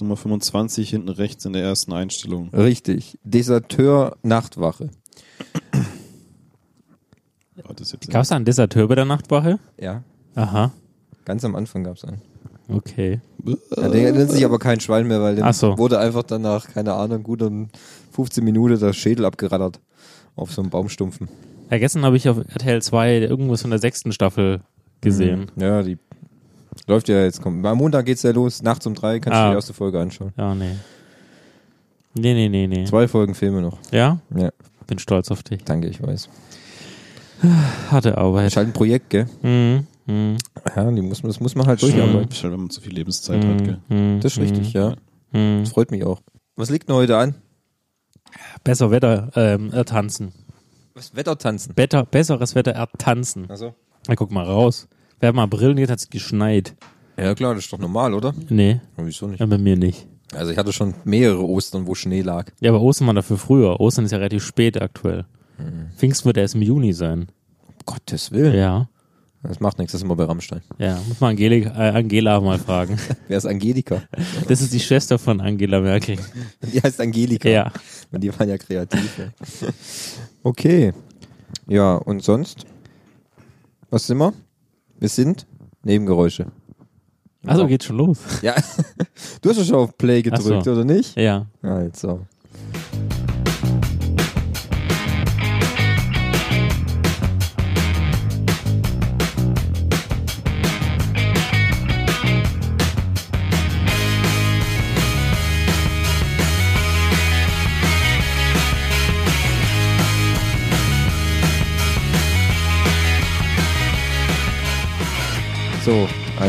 Nummer 25 hinten rechts in der ersten Einstellung. Richtig. Deserteur Nachtwache. Jetzt Gab es da einen Deserteur bei der Nachtwache? Ja. Aha. Ganz am Anfang gab's einen. Okay. Ja, der nennt sich aber kein Schwein mehr, weil dem so. wurde einfach danach, keine Ahnung, gut um 15 Minuten der Schädel abgeraddert. Auf so einem Baumstumpfen. Ja, gestern habe ich auf RTL 2 irgendwas von der sechsten Staffel gesehen. Mhm. Ja, die läuft ja jetzt. Komm. Am Montag geht's ja los. Nachts um drei kannst du Ah. die erste Folge anschauen. Ja, nee. Nee, nee, nee, nee. Zwei Folgen Filme noch. Ja? Ja, Bin stolz auf dich. danke, ich weiß. Harte Arbeit. Ist halt ein Projekt, gell? Mhm. Mhm. Ja, die muss, das muss man halt durcharbeiten. schön, wenn man zu viel Lebenszeit hat, gell? Mhm. Das ist richtig, ja. Mhm. Das freut mich auch. Was liegt denn heute an? Besser Wetter ähm, ertanzen. Was Wettertanzen. Better, besseres Wetter ertanzen. Also. Na, guck mal raus. Wir haben April und jetzt hat's geschneit. Ja klar, das ist doch normal, oder? Nee, Ja, wieso nicht? ja, bei mir nicht. Also ich hatte schon mehrere Ostern, wo Schnee lag. Ja, aber Ostern war dafür früher. Ostern ist ja relativ spät aktuell. Pfingsten wird erst im Juni sein. Gottes Willen. Ja. Das macht nichts, das ist immer bei Rammstein. Ja, muss man Angelika, äh, Angela mal fragen. Wer ist Angelika? Das ist die Schwester von Angela Merkel. Die heißt Angelika. Ja. Und die waren ja kreativ. Ja. Okay. Ja, und sonst? Was sind wir? Wir sind Nebengeräusche. Also geht schon los. Ja. Du hast ja schon auf Play gedrückt, so. oder nicht? Ja. Also.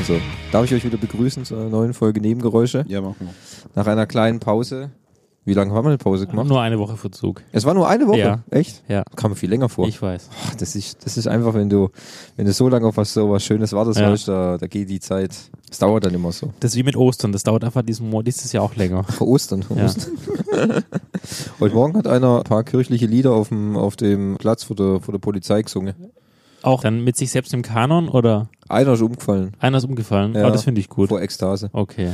Also, darf ich euch wieder begrüßen zu einer neuen Folge Nebengeräusche? Ja, machen wir. Nach einer kleinen Pause. Wie lange haben wir eine Pause gemacht? Nur eine Woche Verzug. Es war nur eine Woche. Ja. Echt? Ja. Kam mir viel länger vor. Ich weiß. Ach, das ist, das ist einfach, wenn du, wenn du so lange auf was so was Schönes wartest, Ja. weißt, da, da geht die Zeit. Es dauert dann immer so. Das ist wie mit Ostern. Das dauert einfach diesen Monat, dieses Jahr auch länger. Ach, Ostern. Ja. Ostern. Heute Morgen hat einer ein paar kirchliche Lieder auf dem, auf dem Platz vor der, vor der Polizei gesungen. Auch dann mit sich selbst im Kanon oder Einer ist umgefallen. einer ist umgefallen? Ja. Oh, das finde ich gut. Vor Ekstase. Okay.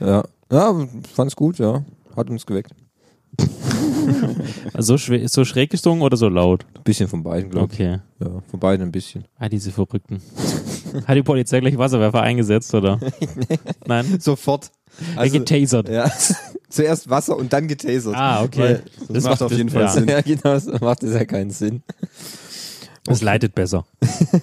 Ja. Ja, fand's gut, ja. Hat uns geweckt. Also so, schwer, so schräg gesungen oder so laut? Ein bisschen von beiden, glaube Okay. ich. Ja, von beiden ein bisschen. Ah, diese Verrückten. Hat die Polizei gleich Wasserwerfer eingesetzt, oder? Nein? Sofort. er getasert. ja. Zuerst Wasser und dann getasert. Ah, okay. Weil- Das macht auf jeden Fall ja. Sinn. Ja, genau, das macht das ja keinen Sinn. Das leitet besser.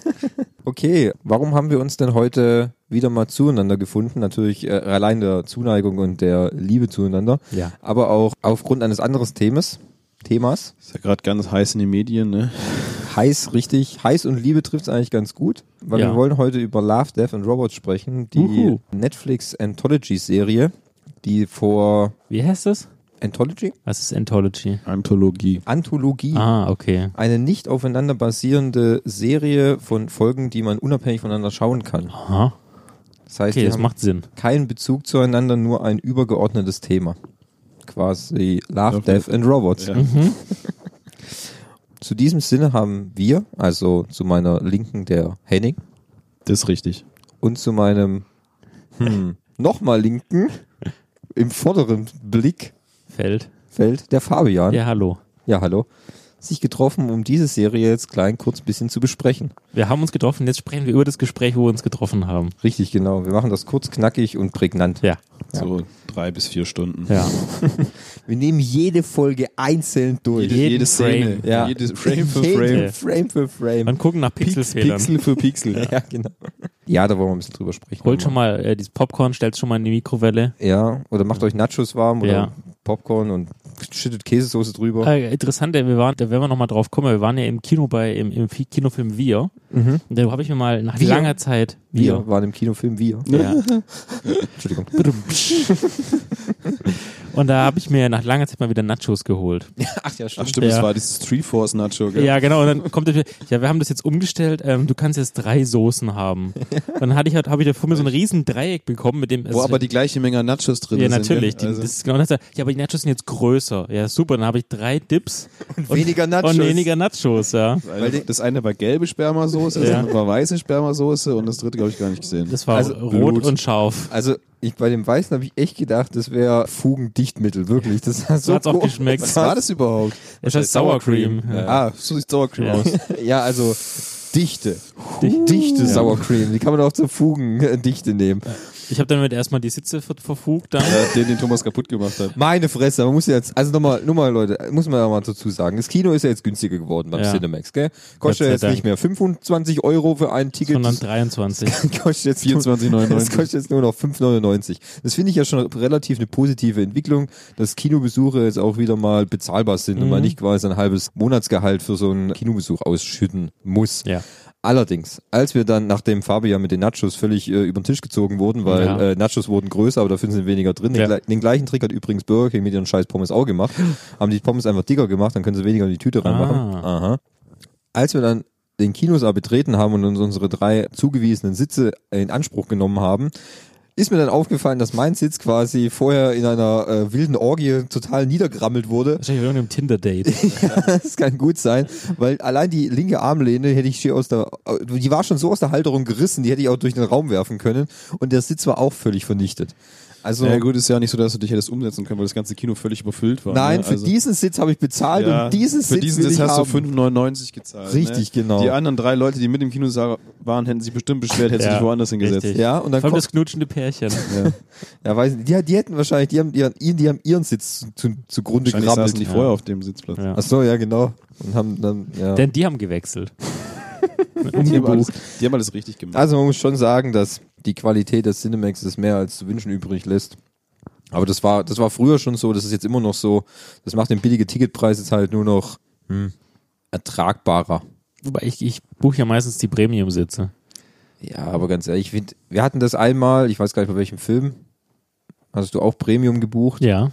Okay, warum haben wir uns denn heute wieder mal zueinander gefunden? Natürlich äh, allein der Zuneigung und der Liebe zueinander, Ja. aber auch aufgrund eines anderen Themas. Themas. Ist ja gerade ganz heiß in den Medien, ne? Heiß, richtig. Heiß und Liebe trifft es eigentlich ganz gut, weil Ja. wir wollen heute über Love, Death and Robots sprechen, die Uhu. Netflix Anthology-Serie, die vor Wie heißt das? Anthology? Was ist Anthology? Anthologie. Anthologie. Ah, okay. Eine nicht aufeinander basierende Serie von Folgen, die man unabhängig voneinander schauen kann. Aha. Das heißt, Okay, das macht Sinn. keinen Bezug zueinander, nur ein übergeordnetes Thema. Quasi Love, Love, Death and Robots. Ja. Zu diesem Sinne haben wir, also zu meiner Linken der Henning Das ist richtig. und zu meinem hm, nochmal Linken im vorderen Blickfeld Feld. der Fabian. Ja, hallo. ja, hallo. Sich getroffen, um diese Serie jetzt klein kurz bisschen zu besprechen. Wir haben uns getroffen, jetzt sprechen wir über das Gespräch, wo wir uns getroffen haben. Richtig, genau. Wir machen das kurz, knackig und prägnant. Ja. So drei bis vier Stunden. Ja. Wir nehmen jede Folge einzeln durch. Jede, jede Szene. Frame. Ja. Jede Frame für Jede Frame. Frame für Frame. Und gucken nach Pixelfehlern. Pixel für Pixel. Ja, genau. Ja, da wollen wir ein bisschen drüber sprechen. Holt schon mal äh, dieses Popcorn, stellt schon mal in die Mikrowelle. Ja, oder macht euch Nachos warm oder Ja. Popcorn und schüttet Käsesoße drüber. Äh, interessant, wir waren, da werden wir nochmal drauf kommen, wir waren ja im Kino bei, im, im Fi- Kinofilm Wir. Mhm. Und da habe ich mir mal nach Wir? langer Zeit Wir waren im Kinofilm Wir. Ja. Entschuldigung. Und da habe ich mir nach langer Zeit mal wieder Nachos geholt. Ach ja, Ach stimmt, Ja. das war dieses Street Force Nacho, gell? Ja, genau. Und dann kommt er, ja, wir haben das jetzt umgestellt. Ähm, du kannst jetzt drei Soßen haben. Und dann hatte ich halt, habe ich da vor mir so ein riesen Dreieck bekommen mit dem. Wo aber die gleiche Menge Nachos drin ja, sind. natürlich. Die, gell? Also, das ist genau das. Ja, aber die Nachos sind jetzt größer. Ja, super. Dann habe ich drei Dips und, weniger Nachos. Und weniger Nachos, ja. weil das eine war gelbe Spermasoße, das Ja. andere war weiße Spermasoße und das dritte glaube ich gar nicht gesehen. Das war Also rot Blut. und scharf. Also ich, bei dem Weißen habe ich echt gedacht, das wäre Fugendichtmittel, wirklich. Das hat So hat's auch geschmeckt. Was war das überhaupt? Das heißt Sour Cream. Ja. Ah, so sieht Sour Cream Ja. aus. Ja, also dichte. Dichte Sour Cream. Die kann man auch zur Fugendichte nehmen. Ich habe damit erstmal die Sitze ver verfugt dann. Ja, den, den Thomas kaputt gemacht hat. Meine Fresse, man muss jetzt, also nochmal, nur mal Leute, muss man ja mal dazu sagen, das Kino ist ja jetzt günstiger geworden beim Ja. Cinemax, gell? Kostet jetzt Dank. nicht mehr 25 Euro für ein Ticket. Sondern 23. kostet jetzt nur- 24,99. Das kostet jetzt nur noch 5,99. Das finde ich ja schon relativ eine positive Entwicklung, dass Kinobesuche jetzt auch wieder mal bezahlbar sind und man nicht quasi ein halbes Monatsgehalt für so einen Kinobesuch ausschütten muss. Ja. Allerdings, als wir dann, nachdem Fabian mit den Nachos völlig äh, über den Tisch gezogen wurden, weil Ja. äh, Nachos wurden größer, aber dafür sind weniger drin. Den, Ja. gle- den gleichen Trick hat übrigens Burger King mit ihren scheiß Pommes auch gemacht. Haben die Pommes einfach dicker gemacht, dann können sie weniger in die Tüte reinmachen. Ah. Aha. Als wir dann den Kinosaal betreten haben und uns unsere drei zugewiesenen Sitze in Anspruch genommen haben, ist mir dann aufgefallen, dass mein Sitz quasi vorher in einer äh, wilden Orgie total niedergerammelt wurde. Wahrscheinlich irgendeinem Tinder-Date. das kann gut sein, weil allein die linke Armlehne hätte ich hier aus der, die war schon so aus der Halterung gerissen, die hätte ich auch durch den Raum werfen können und der Sitz war auch völlig vernichtet. Also Ja gut, ist ja nicht so, dass du dich hättest umsetzen können, weil das ganze Kino völlig überfüllt war. nein, ne? für Also- diesen Sitz habe ich bezahlt ja, und diesen für Sitz diesen will Sitz ich hast haben. du 5,99 gezahlt. Richtig, ne? genau. Die anderen drei Leute, die mit im Kinosaal waren, hätten sich bestimmt beschwert, hätten Ja, sich woanders hingesetzt. richtig. Ja, und dann Vor allem das knutschende Pärchen. Ja. ja, weiß nicht, die, die hätten wahrscheinlich, die haben, ihren, die haben ihren Sitz zu, zugrunde Wahrscheinlich saßen die vorher auf dem Sitzplatz. Ja. Ach so, ja, genau. Und haben dann, ja. Denn die haben gewechselt. Die, haben alles, die haben alles richtig gemacht. Also man muss schon sagen, dass die Qualität des Cinemaxes mehr als zu wünschen übrig lässt. Aber das war, das war früher schon so, das ist jetzt immer noch so. Das macht den billige Ticketpreis jetzt halt nur noch hm, ertragbarer. Wobei ich, ich buche ja meistens die Premium-Sitze. Ja, aber ganz ehrlich, ich find, wir hatten das einmal, ich weiß gar nicht bei welchem Film. Hast du auch Premium gebucht? Ja.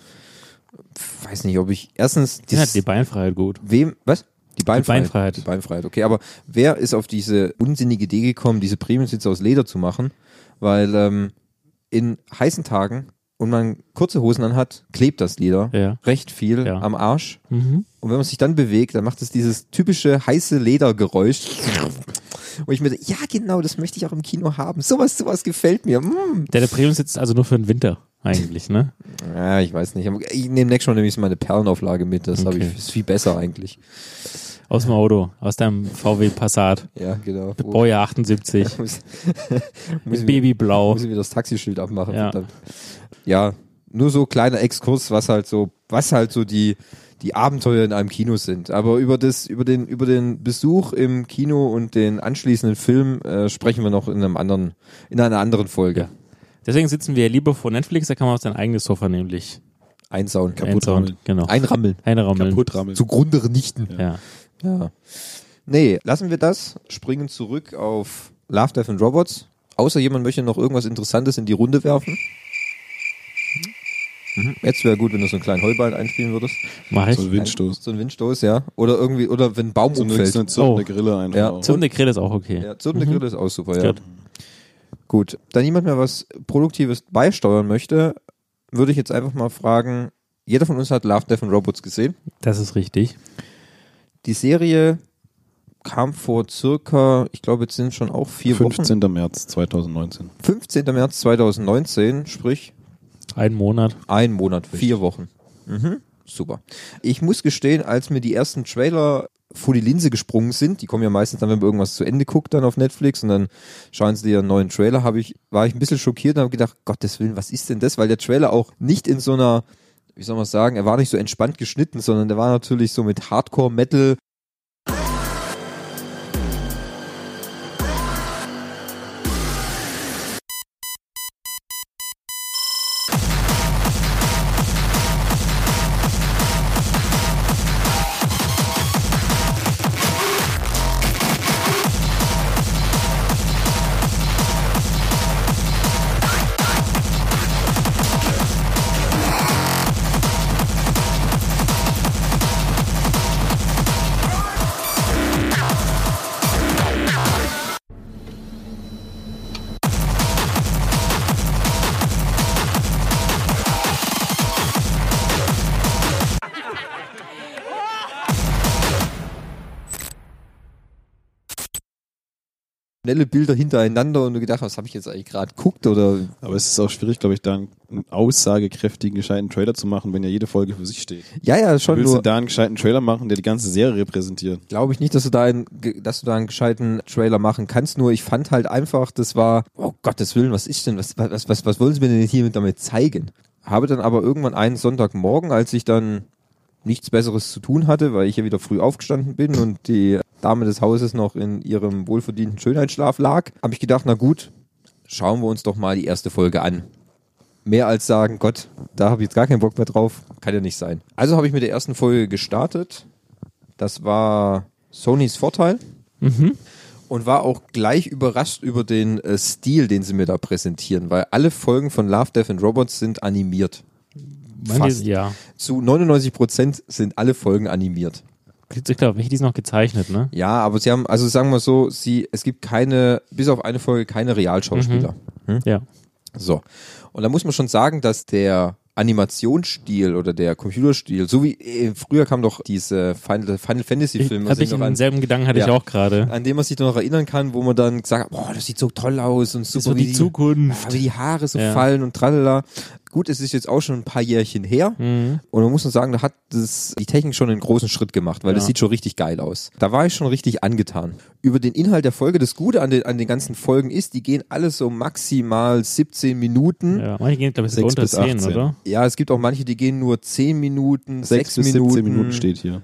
Weiß nicht, ob ich erstens Die das, die Beinfreiheit gut. wem was? Die Beinfreiheit. Beinfreiheit. Die Beinfreiheit. Okay, aber wer ist auf diese unsinnige Idee gekommen, diese Premium-Sitze aus Leder zu machen? Weil ähm, in heißen Tagen und man kurze Hosen anhat, klebt das Leder Ja. recht viel Ja. am Arsch. Mhm. Und wenn man sich dann bewegt, dann macht es dieses typische heiße Ledergeräusch. Und ich mir so, ja genau, das möchte ich auch im Kino haben. Sowas, sowas gefällt mir. Mm. Der, der Premium-Sitz ist also nur für den Winter eigentlich, ne? Ja, ich weiß nicht. Ich nehme nächstes Mal nämlich meine Perlenauflage mit. Das habe Okay. ich ist viel besser eigentlich. Aus dem Auto, aus deinem VW Passat. Ja, genau. Baujahr 78. muss, Mit Babyblau. muss ich wieder das Taxischild abmachen. Ja. ja, nur so kleiner Exkurs, was halt so, was halt so die die Abenteuer in einem Kino sind. Aber über das, über den, über den Besuch im Kino und den anschließenden Film äh, sprechen wir noch in einem anderen, in einer anderen Folge. Ja. Deswegen sitzen wir lieber vor Netflix, da kann man auf sein eigenes Sofa nämlich Einsauen, kaputt, einsauen. rammeln. Genau. einrammeln, Einrammeln. Kaputt rammeln. zugrunde nichten. Ja. Ja. Nee, lassen wir das, springen zurück auf Love, Death and Robots. Außer jemand möchte noch irgendwas Interessantes in die Runde werfen. Mhm. Jetzt wäre gut, wenn du so einen kleinen Heuballen einspielen würdest. Mach ich. So ein Windstoß. So ein Windstoß, ja. Oder irgendwie, oder wenn ein Baum So eine, umfällt. so eine zirpende Oh. Grille einfach. Ja. auch. So eine Grill ist auch okay. Ja, zirpende Grille ist auch super, ja. Gut. Gut. Da niemand mehr was Produktives beisteuern möchte, würde ich jetzt einfach mal fragen, jeder von uns hat Love, Death and Robots gesehen. Das ist richtig. Die Serie kam vor circa, ich glaube, jetzt sind schon auch vier Wochen. 15. März 2019. 15. März 2019, sprich Ein Monat. ein Monat, vier Wochen. Mhm. Super. Ich muss gestehen, als mir die ersten Trailer vor die Linse gesprungen sind, die kommen ja meistens dann, wenn man irgendwas zu Ende guckt, dann auf Netflix und dann schauen sie dir einen neuen Trailer, habe ich, war ich ein bisschen schockiert und habe gedacht, Gottes Willen, was ist denn das? Weil der Trailer auch nicht in so einer, wie soll man sagen, er war nicht so entspannt geschnitten, sondern der war natürlich so mit Hardcore-Metal schnelle Bilder hintereinander und du gedacht, was habe ich jetzt eigentlich gerade geguckt oder Aber es ist auch schwierig, glaube ich, da einen aussagekräftigen, gescheiten Trailer zu machen, wenn ja jede Folge für sich steht. ja, ja, schon Willst nur du da einen gescheiten Trailer machen, der die ganze Serie repräsentiert? glaube ich nicht, dass du da einen, dass du da einen gescheiten Trailer machen kannst. Nur ich fand halt einfach, das war, oh Gottes Willen, was ist denn, was, was, was, was wollen sie mir denn hier damit zeigen? Habe dann aber irgendwann einen Sonntagmorgen, als ich dann nichts Besseres zu tun hatte, weil ich ja wieder früh aufgestanden bin und die Dame des Hauses noch in ihrem wohlverdienten Schönheitsschlaf lag, habe ich gedacht, na gut, schauen wir uns doch mal die erste Folge an. Mehr als sagen, Gott, da habe ich jetzt gar keinen Bock mehr drauf, kann ja nicht sein. Also habe ich mit der ersten Folge gestartet. Das war Sonys Vorteil Mhm. und war auch gleich überrascht über den äh, Stil, den sie mir da präsentieren, weil alle Folgen von Love, Death and Robots sind animiert. Fast. ja. Zu 99 Prozent sind alle Folgen animiert. Ich glaube, welche die ist noch gezeichnet, ne? Ja, aber sie haben, also sagen wir so, sie, es gibt keine, bis auf eine Folge keine Realschauspieler. Ja. So. Und da muss man schon sagen, dass der Animationsstil oder der Computerstil, so wie äh, früher kam doch diese Final, Final Fantasy Filme, hatte ich denselben Gedanken hatte Ja. ich auch gerade. an dem man sich noch erinnern kann, wo man dann gesagt hat, boah, das sieht so toll aus und super, wird wie die Zukunft. ja, wie die Haare so Ja. fallen und tralala. Gut, es ist jetzt auch schon ein paar Jährchen her. Mhm. Und man muss nur sagen, da hat das, die Technik schon einen großen Schritt gemacht, weil das Ja. sieht schon richtig geil aus. Da war ich schon richtig angetan. Über den Inhalt der Folge, das Gute an den, an den ganzen Folgen ist, die gehen alle so maximal 17 Minuten. Ja. Ja, manche gehen, glaube ich, sogar Sechs unter bis 10, 18. oder? es gibt auch manche, die gehen nur 10 Minuten, 6 Sechs bis Minuten. 17 Minuten steht hier.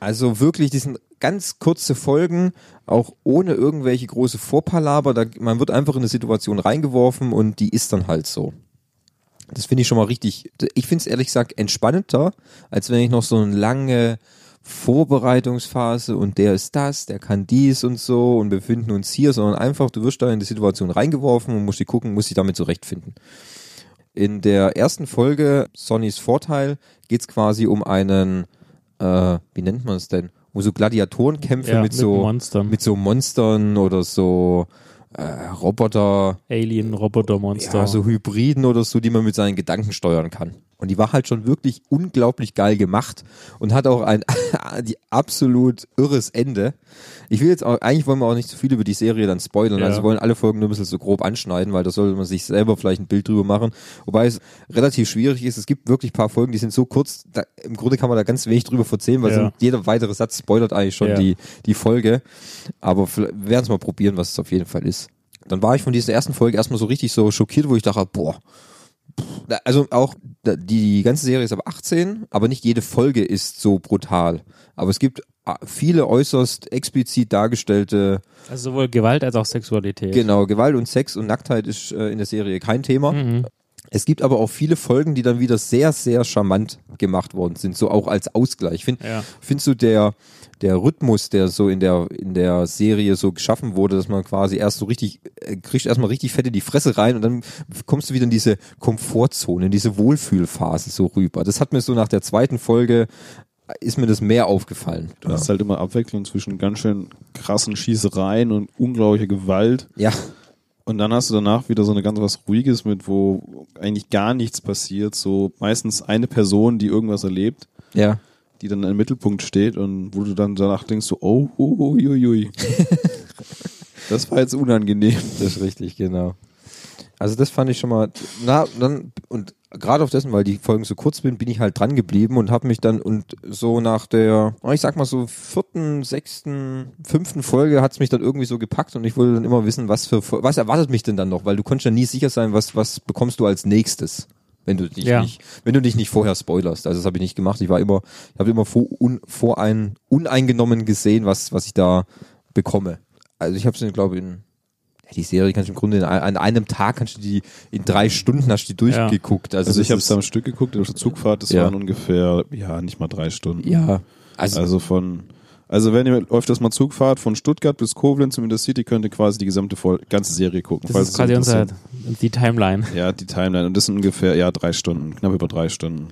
Also wirklich, die sind ganz kurze Folgen, auch ohne irgendwelche große Vorpalaber. Da, man wird einfach in eine Situation reingeworfen und die ist dann halt so. Das finde ich schon mal richtig. Ich finde es ehrlich gesagt entspannender, als wenn ich noch so eine lange Vorbereitungsphase und der ist das, der kann dies und so und wir befinden uns hier, sondern einfach, du wirst da in die Situation reingeworfen und musst die gucken, musst dich damit zurechtfinden. In der ersten Folge, Sonnys Vorteil, geht's quasi um einen, äh, wie nennt man es denn? Um so Gladiatorenkämpfe Ja, mit, mit so Monstern. mit so Monstern oder so äh, Roboter, Alien, Roboter, Monster. ja, so Hybriden oder so, die man mit seinen Gedanken steuern kann. Und die war halt schon wirklich unglaublich geil gemacht und hat auch ein die absolut irres Ende. Ich will jetzt auch, eigentlich wollen wir auch nicht zu viel über die Serie dann spoilern, Ja. also wollen alle Folgen nur ein bisschen so grob anschneiden, weil da sollte man sich selber vielleicht ein Bild drüber machen. Wobei es relativ schwierig ist. Es gibt wirklich ein paar Folgen, die sind so kurz, da, im Grunde kann man da ganz wenig drüber erzählen, weil Ja. so jeder weitere Satz spoilert eigentlich schon die, die Folge. Aber wir werden es mal probieren, was es auf jeden Fall ist. Dann war ich von dieser ersten Folge erstmal so richtig so schockiert, wo ich dachte, boah, also auch die ganze Serie ist ab 18, aber nicht jede Folge ist so brutal. Aber es gibt ah, viele äußerst explizit dargestellte, also sowohl Gewalt als auch Sexualität. genau, Gewalt und Sex und Nacktheit ist äh, in der Serie kein Thema. Mhm. Es gibt aber auch viele Folgen, die dann wieder sehr, sehr charmant gemacht worden sind, so auch als Ausgleich. Ich finde, Ja. findest du der, der Rhythmus, der so in der, in der Serie so geschaffen wurde, dass man quasi erst so richtig, äh, kriegst erstmal richtig fett in die Fresse rein und dann kommst du wieder in diese Komfortzone, in diese Wohlfühlphase so rüber. Das hat mir so nach der zweiten Folge, ist mir das mehr aufgefallen. Du hast halt immer Abwechslung zwischen ganz schön krassen Schießereien und unglaublicher Gewalt. Ja, Und dann hast du danach wieder so eine ganz was Ruhiges mit, wo eigentlich gar nichts passiert. So meistens eine Person, die irgendwas erlebt, ja. die dann im Mittelpunkt steht und wo du dann danach denkst so, oh, oh, oh, ui, ui. Das war jetzt unangenehm. Das ist richtig, genau. Also das fand ich schon mal, na, dann, und gerade auf dessen, weil die Folgen so kurz sind, bin ich halt dran geblieben und habe mich dann, und so nach der, oh, ich sag mal so vierten, sechsten, fünften Folge hat's mich dann irgendwie so gepackt und ich wollte dann immer wissen, was für, was erwartet mich denn dann noch, weil du konntest ja nie sicher sein, was, was bekommst du als nächstes. Wenn du dich Ja. nicht, wenn du dich nicht vorher spoilerst. Also das habe ich nicht gemacht. Ich war immer, ich habe immer vor, un, vor ein, uneingenommen gesehen, was, was ich da bekomme. Also ich habe es, glaube ich, in die Serie kannst du im Grunde in, an einem Tag kannst du die in drei Stunden hast du die durchgeguckt. Also, Also ich habe es am Stück geguckt, auf der Zugfahrt, das Ja. waren ungefähr, ja, nicht mal drei Stunden. ja, also, Also von, also wenn ihr öfters mal Zug fahrt, von Stuttgart bis Koblenz im Intercity, könnt ihr quasi die gesamte Vol ganze Serie gucken. Das falls ist quasi unser, interessiert. die Timeline. Ja, die Timeline. Und das sind ungefähr, ja, drei Stunden, knapp über drei Stunden.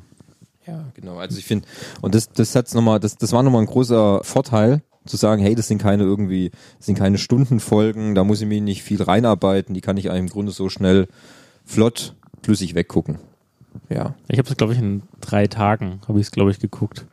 ja, genau. Also ich finde, und das, das hat's nochmal, das, das war nochmal ein großer Vorteil, zu sagen, hey, das sind keine irgendwie, das sind keine Stundenfolgen, da muss ich mich nicht viel reinarbeiten, die kann ich im Grunde so schnell flott, flüssig weggucken. Ja. Ich habe es, glaube ich, in drei Tagen habe ich es, glaube ich, geguckt.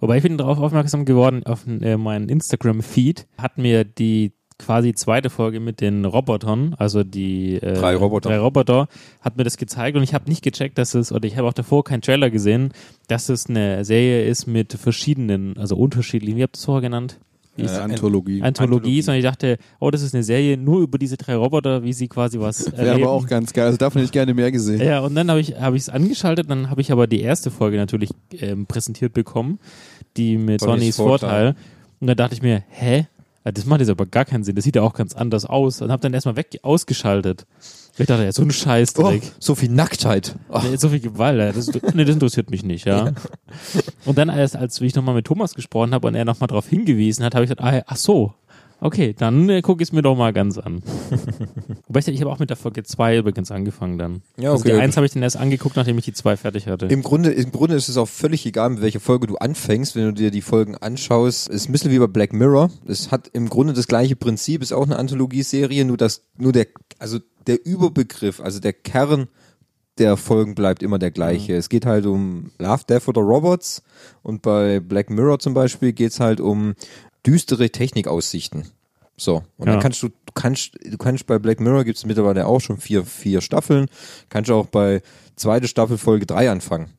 Wobei ich bin darauf aufmerksam geworden, auf äh, meinen Instagram-Feed hat mir die quasi zweite Folge mit den Robotern, also die äh, Drei Roboter. drei Roboter, hat mir das gezeigt und ich habe nicht gecheckt, dass es, oder ich habe auch davor keinen Trailer gesehen, dass es eine Serie ist mit verschiedenen, also unterschiedlichen, wie habt ihr es vorher genannt? Wie Äh, Anthologie. Anthologie, sondern ich dachte, oh, das ist eine Serie nur über diese drei Roboter, wie sie quasi was Wäre erleben. aber auch ganz geil. Also davon hätte ich gerne mehr gesehen. Ja, und dann habe ich habe ich es angeschaltet, dann habe ich aber die erste Folge natürlich ähm, präsentiert bekommen, die mit Sonnys Sonnys Vorteil. Und da dachte ich mir, hä? Ja, Das macht jetzt aber gar keinen Sinn. Das sieht ja auch ganz anders aus. Und habe dann erstmal weg ausgeschaltet. Ich dachte, ja, so ein Oh, Scheißdreck. so viel Nacktheit. Oh, Nee, so viel Gewalt, ja, das, nee, das interessiert mich nicht, ja. Und dann erst, als ich nochmal mit Thomas gesprochen habe und er nochmal darauf hingewiesen hat, habe ich gesagt, ah, ach so, okay, dann äh, gucke ich es mir doch mal ganz an. Wobei ich, ich habe auch mit der Folge 2 übrigens angefangen dann. Ja, Also okay. die 1 habe ich dann erst angeguckt, nachdem ich die 2 fertig hatte. Im Grunde, Im Grunde ist es auch völlig egal, mit welcher Folge du anfängst, wenn du dir die Folgen anschaust. Es ist ein bisschen wie bei Black Mirror. Es hat im Grunde das gleiche Prinzip, ist auch eine Anthologieserie, nur das, nur der, also der Überbegriff, also der Kern der Folgen bleibt immer der gleiche. Es geht halt um Love, Death oder Robots und bei Black Mirror zum Beispiel geht's halt um düstere Technikaussichten. So. Und Ja. dann kannst du, du kannst, du kannst bei Black Mirror gibt's mittlerweile auch schon vier, vier Staffeln, kannst du auch bei zweite Staffel Folge drei anfangen.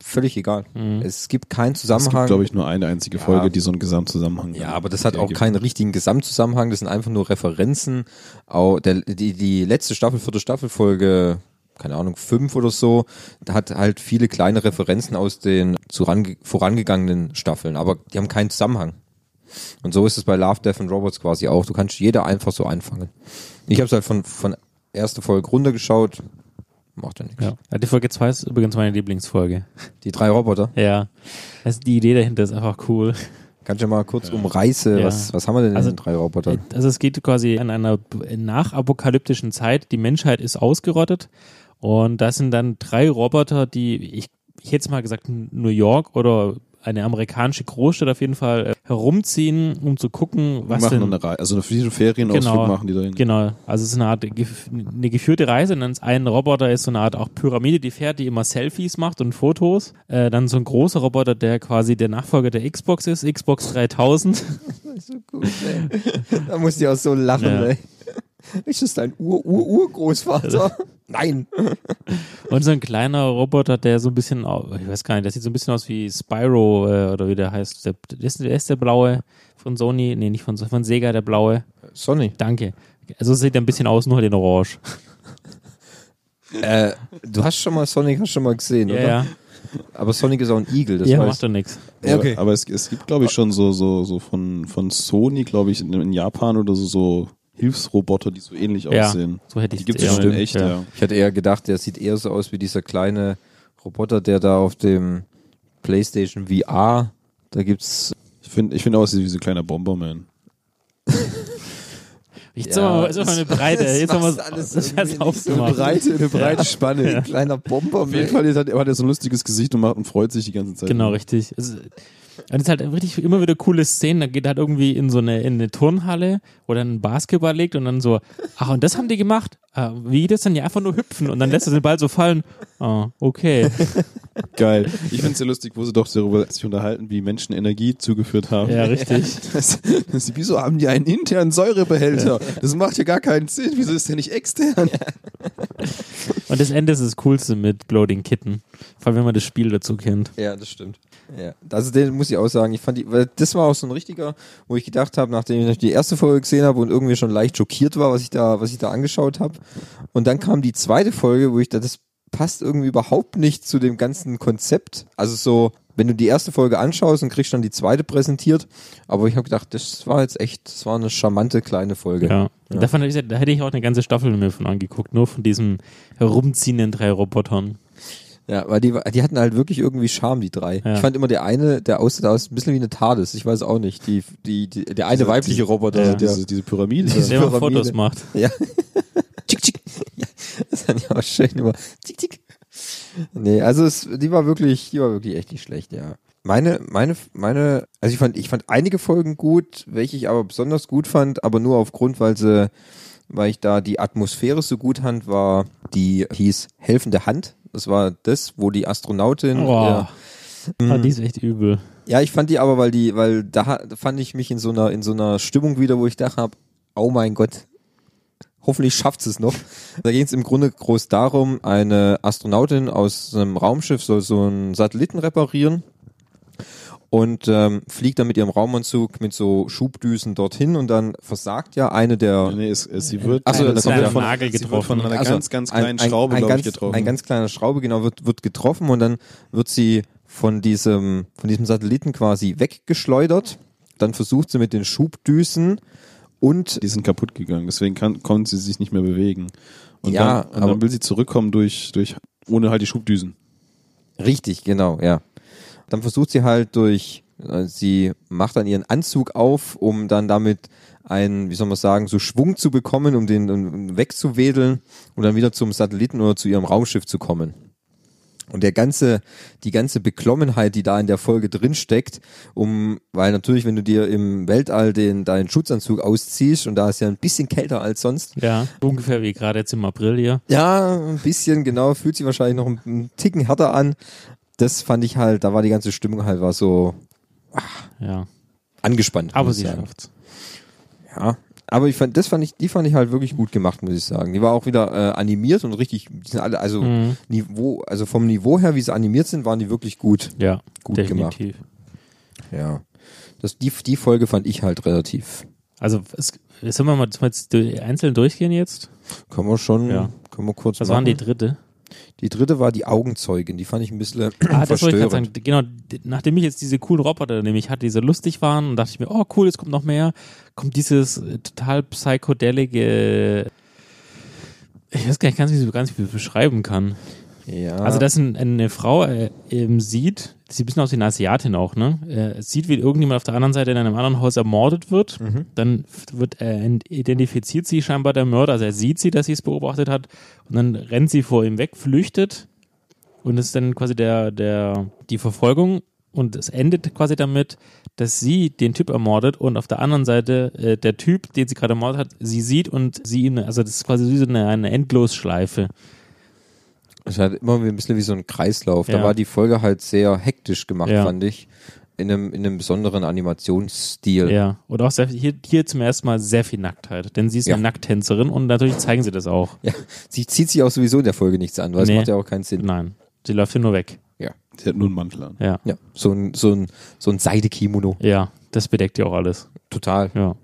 Völlig egal. Es gibt keinen Es Zusammenhang. gibt, glaube ich, nur eine einzige Folge, die so einen Gesamtzusammenhang Ja, aber das hat auch ergibt. keinen richtigen Gesamtzusammenhang, das sind einfach nur Referenzen. Auch der, die, die letzte Staffel, vierte Staffelfolge, keine Ahnung, fünf oder so, da hat halt viele kleine Referenzen aus den vorangegangenen Staffeln, aber die haben keinen Zusammenhang. Und so ist es bei Love, Death and Robots quasi auch. Du kannst jeder einfach so einfangen. Ich habe es halt von, von erste Folge runtergeschaut, macht ja nichts. ja. Ja, Die Folge 2 ist übrigens meine Lieblingsfolge. Die drei Roboter. Ja. Also die Idee dahinter ist einfach cool. Kannst du mal kurz umreißen, Ja. was, was haben wir denn Also- in den drei Robotern? Also es geht quasi an einer nachapokalyptischen Zeit. Die Menschheit ist ausgerottet und das sind dann drei Roboter, die ich, ich hätte jetzt mal gesagt New York oder eine amerikanische Großstadt auf jeden Fall äh, herumziehen, um zu gucken, was machen denn eine Reise, also eine Ferienausflug Genau. machen die dahin. Genau, also es ist eine Art gef- eine geführte Reise und dann ist ein Roboter ist so eine Art auch Pyramide, die fährt, die immer Selfies macht und Fotos. Äh, dann so ein großer Roboter, der quasi der Nachfolger der Xbox ist, Xbox 3000. so gut, ey. Da musste ich auch so lachen, Ja. ey. Ist das dein Ur-Ur-Urgroßvater? Nein. Und so ein kleiner Roboter, der so ein bisschen, ich weiß gar nicht, der sieht so ein bisschen aus wie Spyro äh, oder wie der heißt. Der, der, ist, der ist der blaue von Sony, nee, nicht von, von Sega, der blaue. Sonny. Danke. Also sieht er ein bisschen aus, nur halt in Orange. Äh, du hast schon mal Sonic hast schon mal gesehen, Ja, oder? ja. Aber Sonic ist auch ein Igel, das ja, weiß macht doch nichts. Ja, okay. Aber es, es gibt, glaube ich, schon so, so, so von, von Sony, glaube ich, in, in Japan oder so, so Hilfsroboter, die so ähnlich Ja, aussehen. so hätte ich Die gibt eher es schon in echt, ja. ja. Ich hatte eher gedacht, der sieht eher so aus wie dieser kleine Roboter, der da auf dem PlayStation VR, da gibt's Ich finde ich find auch, es ist wie so ein kleiner Bomberman. Jetzt Ja, ist aber eine Breite. Jetzt haben wir alles das so aufgemacht. breite, eine breite Spanne. ein kleiner Bomber. Auf jeden Fall hat er hat er so ein lustiges Gesicht und, macht, und freut sich die ganze Zeit. Genau, richtig. Es, und es ist halt richtig immer wieder coole Szenen. Da geht er halt irgendwie in so eine, in eine Turnhalle, wo dann ein Basketball liegt und dann so, ach, und das haben die gemacht? Ah, wie das dann ja einfach nur hüpfen und dann lässt er den Ball so fallen. Ah, okay. Geil. Ich finde es sehr lustig, wo sie doch darüber sich unterhalten, wie Menschen Energie zugeführt haben. Ja, richtig. Das, das, wieso haben die einen internen Säurebehälter? Das macht ja gar keinen Sinn. Wieso ist der nicht extern? Und das Ende ist das Coolste mit Bloating Kitten. Vor allem, wenn man das Spiel dazu kennt. Ja, das stimmt. Ja. Also den muss ich auch sagen, ich fand die, weil das war auch so ein richtiger, wo ich gedacht habe, nachdem ich die erste Folge gesehen habe und irgendwie schon leicht schockiert war, was ich da, was ich da angeschaut habe. Und dann kam die zweite Folge, wo ich da, das passt irgendwie überhaupt nicht zu dem ganzen Konzept. Also so, wenn du die erste Folge anschaust und kriegst dann die zweite präsentiert. Aber ich habe gedacht, das war jetzt echt, das war eine charmante kleine Folge. Ja. Davon, hätte ich- da hätte ich auch eine ganze Staffel mir von angeguckt, nur von diesen herumziehenden drei Robotern. Ja, weil die, die hatten halt wirklich irgendwie Charme, die drei. Ja. Ich fand immer der eine, der aussah aus ein bisschen wie eine TARDIS. Ich weiß auch nicht. Die, die, die, der eine weibliche Roboter. ja. der, Diese, diese Pyramide. Diese- Der Pyramide. Fotos macht. ja. Tschick, tschick. Ja, das fand ich auch schön immer. Tschick, tschick. Nee, also es, die war wirklich, die war wirklich echt nicht schlecht, ja. Meine, meine, meine, also ich fand, ich fand einige Folgen gut, welche ich aber besonders gut fand, aber nur aufgrund, weil sie, weil ich da die Atmosphäre so gut fand, war, die hieß Helfende Hand. Das war das, wo die Astronautin, Boah. ja, Ah, die ist echt übel. ja, ich fand die aber, weil die, weil da fand ich mich in so einer, in so einer Stimmung wieder, wo ich dachte hab, Oh mein Gott. Hoffentlich schafft es noch. Da ging es im Grunde groß darum, eine Astronautin aus einem Raumschiff soll so einen Satelliten reparieren und ähm, fliegt dann mit ihrem Raumanzug mit so Schubdüsen dorthin und dann versagt ja eine der Nee, es, es, sie wird, da wird kommt von, ja von, Nagel getroffen. von einer Also ganz, ganz kleinen Schraube, ein, glaube ganz, ich, getroffen. Ein ganz kleiner Schraube, genau, wird, wird getroffen und dann wird sie von diesem, von diesem Satelliten quasi weggeschleudert. Dann versucht sie mit den Schubdüsen und die sind kaputt gegangen, deswegen kann, konnte sie sich nicht mehr bewegen. Und, Ja, dann, und aber- dann will sie zurückkommen durch, durch, ohne halt die Schubdüsen. Richtig, genau, ja. Dann versucht sie halt durch, äh, sie macht dann ihren Anzug auf, um dann damit einen, wie soll man sagen, so Schwung zu bekommen, um den um wegzuwedeln und dann wieder zum Satelliten oder zu ihrem Raumschiff zu kommen. Und der ganze, die ganze Beklommenheit, die da in der Folge drin steckt, um, weil natürlich, wenn du dir im Weltall den, deinen Schutzanzug ausziehst und da ist ja ein bisschen kälter als sonst, Ja, ungefähr wie gerade jetzt im April hier. ja, ein bisschen, genau, fühlt sich wahrscheinlich noch einen, einen Ticken härter an. Das fand ich halt, da war die ganze Stimmung halt war so Ja, angespannt. aber sie sagen. schafft's. Ja, aber ich fand, das fand ich, die fand ich halt wirklich gut gemacht, muss ich sagen. Die war auch wieder äh, animiert und richtig, die sind alle, also Mhm. Niveau, also vom Niveau her, wie sie animiert sind, waren die wirklich gut. Ja, Gut definitiv. Ja. Das, die, die Folge fand ich halt relativ. Also, es, sollen wir mal jetzt einzeln durchgehen jetzt? Können wir schon, Ja. können wir kurz Was machen. waren die dritte? Die dritte war die Augenzeugin, die fand ich ein bisschen Ah, das wollte ich gerade sagen. Genau, nachdem ich jetzt diese coolen Roboter nämlich hatte, die so lustig waren, und dachte ich mir, oh cool, jetzt kommt noch mehr, kommt dieses äh, total psychedelige, ich weiß gar nicht ganz, wie ich ganz wie ich es beschreiben kann. Ja. Also, dass ein, eine Frau äh, eben sieht, ein bisschen aus wie eine Asiatin auch, ne? Äh, sieht, wie irgendjemand auf der anderen Seite in einem anderen Haus ermordet wird. Mhm. Dann wird er identifiziert sie scheinbar der Mörder, also er sieht sie, dass sie es beobachtet hat, und dann rennt sie vor ihm weg, flüchtet. Und es ist dann quasi der, der, die Verfolgung. Und es endet quasi damit, dass sie den Typ ermordet und auf der anderen Seite äh, der Typ, den sie gerade ermordet hat, sie sieht und sie ihn, also das ist quasi wie so eine, eine Endlosschleife. Es hat immer ein bisschen wie so ein Kreislauf. Da Ja. war die Folge halt sehr hektisch gemacht, Ja. fand ich. In einem, in einem besonderen Animationsstil. Ja, und auch sehr, hier, hier zum ersten Mal sehr viel Nacktheit, denn sie ist Ja. eine Nackttänzerin und natürlich zeigen sie das auch. Ja, sie zieht sich auch sowieso in der Folge nichts an, weil Nee. es macht ja auch keinen Sinn. Nein, sie läuft hier nur weg. Ja. Sie hat nur einen Mantel an. Ja, Ja, so ein, so ein, so ein Seidekimono. ja, das bedeckt ja auch alles. Total, Ja.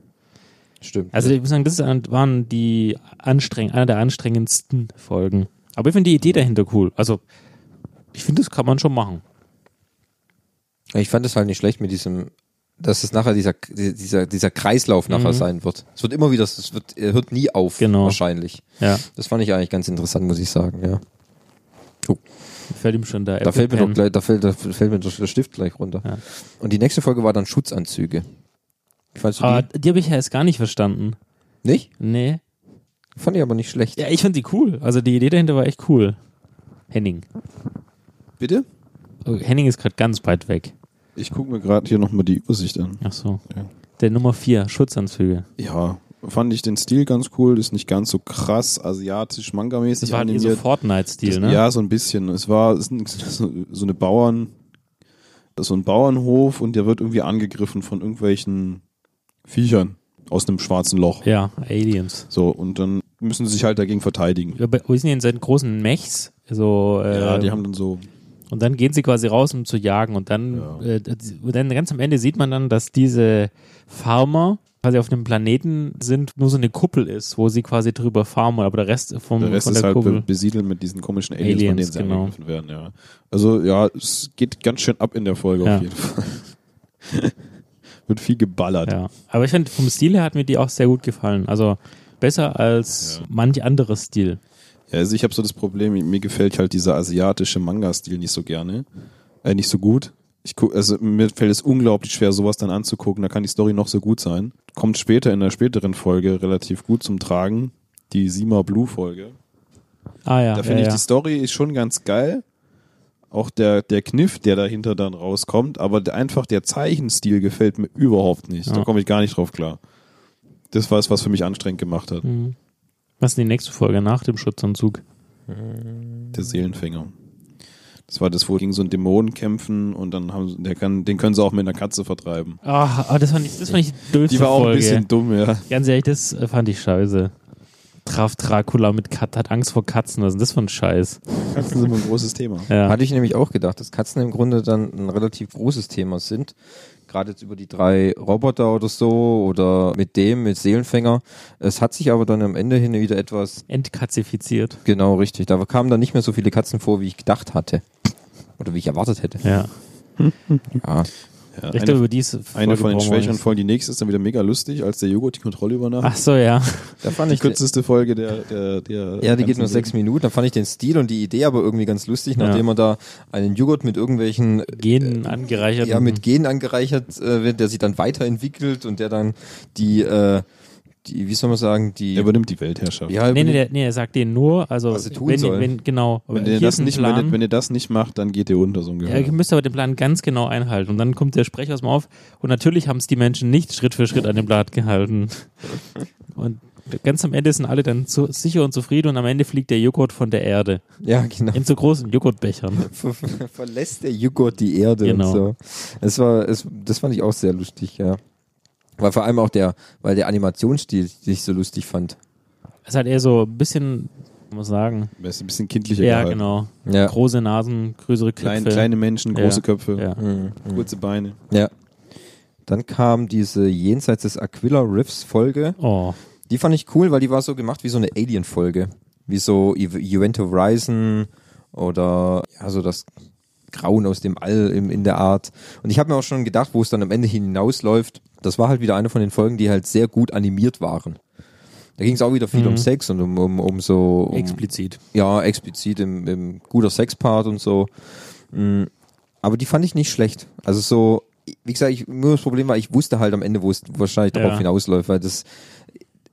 stimmt. Also ich muss sagen, das waren die anstreng, einer der anstrengendsten Folgen. Aber ich finde die Idee dahinter cool. Also ich finde, das kann man schon machen. ich fand es halt nicht schlecht mit diesem, dass es nachher dieser, dieser, dieser Kreislauf nachher Mhm. sein wird. Es wird immer wieder, es wird, er hört nie auf, Genau. wahrscheinlich. Ja, Das fand ich eigentlich ganz interessant, muss ich sagen, ja. fällt ihm schon der Da fällt mir Apple doch gleich, da fällt, da fällt mir der Stift gleich runter. Ja. Und die nächste Folge war dann Schutzanzüge. Fandst du die? die habe ich ja jetzt gar nicht verstanden. Nicht? Nee. Fand ich aber nicht schlecht. Ja, ich fand die cool. Also die Idee dahinter war echt cool. Henning. Bitte? Oh, Henning ist gerade ganz weit weg. Ich gucke mir gerade hier nochmal die Übersicht an. Ach so. Ja. Der Nummer 4, Schutzanzüge. Ja, fand ich den Stil ganz cool. Ist nicht ganz so krass asiatisch, manga-mäßig Das war halt so animiert. Fortnite-Stil, Das- ne? Ja, so ein bisschen. Es war es ist so, so eine Bauern, so ein Bauernhof und der wird irgendwie angegriffen von irgendwelchen Viechern aus einem schwarzen Loch. Ja, Aliens. So, und dann müssen sie sich halt dagegen verteidigen. Wo sind die in seinen großen Mechs? So, äh, Ja, die haben dann so, und dann gehen sie quasi raus, um zu jagen. Und dann, Ja. äh, und dann ganz am Ende sieht man dann, dass diese Farmer quasi auf einem Planeten sind, nur so eine Kuppel ist, wo sie quasi drüber farmen, aber der Rest vom, der Rest von ist der halt be Kuppel. besiedelt mit diesen komischen Aliens, von Aliens, denen sie genau. angegriffen werden, ja. Also, ja, es geht ganz schön ab in der Folge Ja. auf jeden Fall. Wird viel geballert. Ja. Aber ich finde, vom Stil her hat mir die auch sehr gut gefallen. Also besser als Ja. manch anderes Stil. Ja, also ich habe so das Problem, mir gefällt halt dieser asiatische Manga-Stil nicht so gerne. Äh, nicht so gut. Ich guck, also mir fällt es unglaublich schwer, sowas dann anzugucken. Da kann die Story noch so gut sein. Kommt später in der späteren Folge relativ gut zum Tragen. Die Sima Blue-Folge. Ah ja, da ja, finde ich, ja. die Story ist schon ganz geil. Auch der, der Kniff, der dahinter dann rauskommt, aber der, einfach der Zeichenstil gefällt mir überhaupt nicht. Da Ja. komme ich gar nicht drauf klar. Das war es, was für mich anstrengend gemacht hat. Mhm. Was ist die nächste Folge nach dem Schutzanzug? Der Seelenfänger. Das war das, wo gegen so einen Dämonen kämpfen und dann haben der kann, den können sie auch mit einer Katze vertreiben. Ah, aber das fand ich, das fand ich die Die war auch Folge. ein bisschen dumm, ja. Ganz ehrlich, das äh, fand ich scheiße. Traf Dracula mit Kat, hat Angst vor Katzen. Was ist denn das für ein Scheiß? Katzen sind ein großes Thema. Ja. Hatte ich nämlich auch gedacht, dass Katzen im Grunde dann ein relativ großes Thema sind. Gerade jetzt über die drei Roboter oder so oder mit dem, mit Seelenfänger. Es hat sich aber dann am Ende hin wieder etwas, Entkazifiziert. genau richtig, da kamen dann nicht mehr so viele Katzen vor, wie ich gedacht hatte. Oder wie ich erwartet hätte. Ja. Ja. Ja, Ich glaube, eine, über diese eine Folge von den schwächeren. Folgen. Die nächste ist dann wieder mega lustig, als der Joghurt die Kontrolle übernahm. Ach so, ja. Da fand die ich kürzeste Folge der, der, der Ja, die geht nur sechs. Minuten. Da fand ich den Stil und die Idee aber irgendwie ganz lustig, Ja. nachdem man da einen Joghurt mit irgendwelchen Genen angereichert. ja mit Genen angereichert äh, wird, der sich dann weiterentwickelt und der dann die äh, die wie soll man sagen die Er übernimmt die Weltherrschaft. ja Nee, nee, der, nee, er sagt denen nur, also Was sie tun wenn, sollen. wenn genau, wenn, ihr das nicht, wenn, ihr, wenn ihr das nicht macht, dann geht ihr unter so ja, ungefähr. ihr müsst aber den Plan ganz genau einhalten. Und dann kommt der Sprecher aus dem Auf. Und natürlich haben es die Menschen nicht Schritt für Schritt an dem Blatt gehalten. Und ganz am Ende sind alle dann so sicher und zufrieden und am Ende fliegt der Joghurt von der Erde. ja genau In so großen Joghurtbechern. Ver- ver- verlässt der Joghurt die Erde Genau. und so. Das war es, das fand ich auch sehr lustig, ja. Weil vor allem auch der, weil der Animationsstil sich so lustig fand. Es ist halt eher so ein bisschen, muss man sagen. Er ist ein bisschen kindlicher Ja, gehalten. genau. Ja. Große Nasen, größere Köpfe. Klein, kleine Menschen, große Ja. Köpfe, Ja. Mhm. kurze Beine. Ja. Dann kam diese Jenseits des Aquila Riffs Folge. Oh, Die fand ich cool, weil die war so gemacht wie so eine Alien-Folge. Wie so Ev- Event Horizon oder ja, so das Grauen aus dem All im, in der Art. Und ich habe mir auch schon gedacht, wo es dann am Ende hinausläuft, das war halt wieder eine von den Folgen, die halt sehr gut animiert waren. Da ging es auch wieder viel Mhm. um Sex und um, um, um so um, explizit. ja, explizit im, im guter Sexpart und so. Mm, Aber die fand ich nicht schlecht. Also so, wie gesagt, ich, nur das Problem war, ich wusste halt am Ende, wo es wahrscheinlich Ja. darauf hinausläuft, weil das,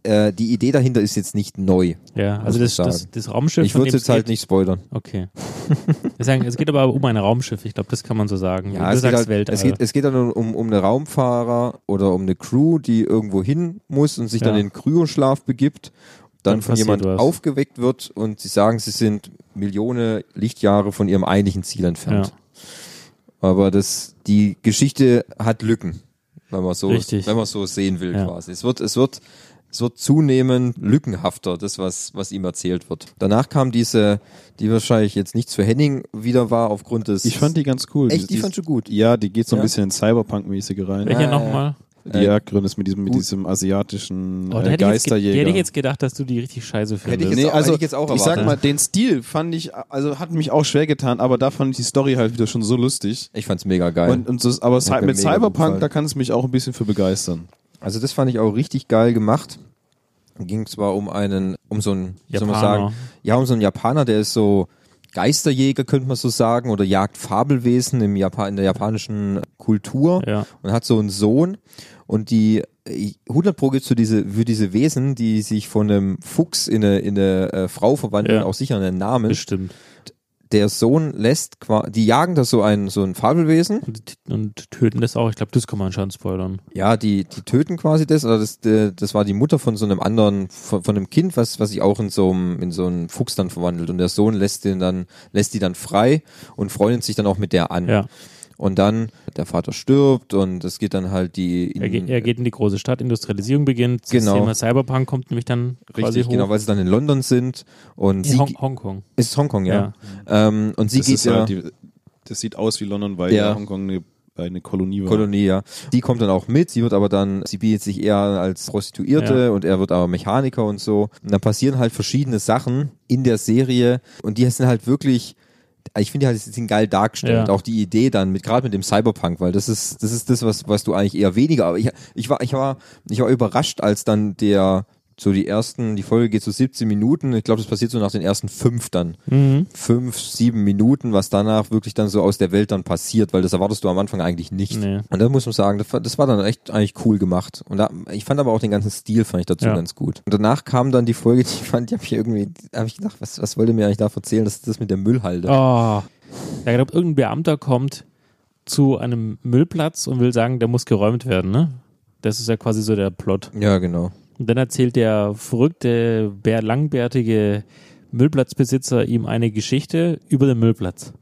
äh, die Idee dahinter ist jetzt nicht neu. Ja, also das, das, das Raumschiff. Ich würde dem jetzt halt nicht spoilern. Okay. Sagen, es geht aber um ein Raumschiff. Ich glaube, das kann man so sagen. Ja, du es geht, halt, Weltall. es, geht, es geht dann um, um eine Raumfahrer oder um eine Crew, die irgendwo hin muss und sich dann Ja. in Kryoschlaf begibt, dann, Dann von jemand was. aufgeweckt wird und sie sagen, sie sind Millionen Lichtjahre von ihrem eigentlichen Ziel entfernt. Aber das, die Geschichte hat Lücken, wenn man so, Richtig. wenn man so sehen will Ja. quasi. Es wird, es wird, wird zunehmend lückenhafter, das was, was ihm erzählt wird. Danach kam diese, die wahrscheinlich jetzt nichts für Henning wieder war aufgrund des. Ich fand die ganz cool. Echt, die ist- fandst du gut? Ja, die geht so ein Ja? bisschen in Cyberpunk-mäßige rein. Ja, nochmal? Die Äh, ist mit diesem, mit diesem asiatischen Oh, äh, hätte, Geisterjäger. hätte ich jetzt gedacht, dass du die richtig scheiße Hätte findest. ich jetzt nee, auch- also hätte ich jetzt auch ich sag mal, den Stil fand ich, also hat mich auch schwer getan, aber da fand ich die Story halt wieder schon so lustig. Ich fand's mega geil. Und, und das, aber mir mit Cyberpunk, da kann es mich auch ein bisschen für begeistern. Also das fand ich auch richtig geil gemacht. Ging zwar um einen, um so einen, wie soll man Japaner. sagen, ja, um so einen Japaner, der ist so Geisterjäger, könnte man so sagen, oder jagt Fabelwesen im Japan, in der japanischen Kultur Ja. und hat so einen Sohn und die äh, 100 Pro gibt's für diese, für diese Wesen, die sich von einem Fuchs in eine, in eine äh, Frau verwandeln, Ja. auch sicher einen Namen. Bestimmt. Der Sohn lässt, die jagen da so ein, so ein Fabelwesen Und, und töten das auch. Ich glaube, das kann man schon spoilern. Ja, die, die töten quasi das, oder das, äh, das war die Mutter von so einem anderen, von, von einem Kind, was, was sich auch in so einem, in so einen Fuchs dann verwandelt. Und der Sohn lässt den dann, lässt die dann frei und freundet sich dann auch mit der an. Ja. Und dann, der Vater stirbt und es geht dann halt die, in, Er, geht, er geht in die große Stadt, Industrialisierung beginnt. Das Genau. Thema Cyberpunk kommt nämlich dann quasi richtig, hoch. genau, weil sie dann in London sind und in sie, Hong Hongkong. ist Hongkong, ja. Ähm, und sie Das, geht ist ja, halt die, das sieht aus wie London, weil Ja. ja. Hongkong eine, eine Kolonie war. Kolonie, ja. Die kommt dann auch mit, sie wird aber dann, sie bietet sich eher als Prostituierte Ja. und er wird aber Mechaniker und so. Und dann passieren halt verschiedene Sachen in der Serie und die sind halt wirklich, ich finde halt, die sind geil dargestellt. Ja. Auch die Idee dann, mit gerade mit dem Cyberpunk, weil das ist, das ist das, was, was du eigentlich eher weniger, aber ich, ich war, ich war, ich war überrascht, als dann der, so die ersten, die Folge geht so 17 Minuten, ich glaube, das passiert so nach den ersten fünf dann Mhm. fünf, sieben Minuten, was danach wirklich dann so aus der Welt dann passiert, weil das erwartest du am Anfang eigentlich nicht. Nee. Und da muss man sagen, das war, das war dann echt eigentlich cool gemacht. Und da, ich fand aber auch den ganzen Stil fand ich dazu Ja. ganz gut. Und danach kam dann die Folge, die ich fand, die habe ich irgendwie, habe ich gedacht, was, was wollte mir eigentlich da erzählen? Das ist das mit der Müllhalde. Oh. Ja, ich glaube, irgendein Beamter kommt zu einem Müllplatz und will sagen, der muss geräumt werden, ne? Das ist ja quasi so der Plot. Ja, genau. Und dann erzählt der verrückte, bär langbärtige Müllplatzbesitzer ihm eine Geschichte über den Müllplatz.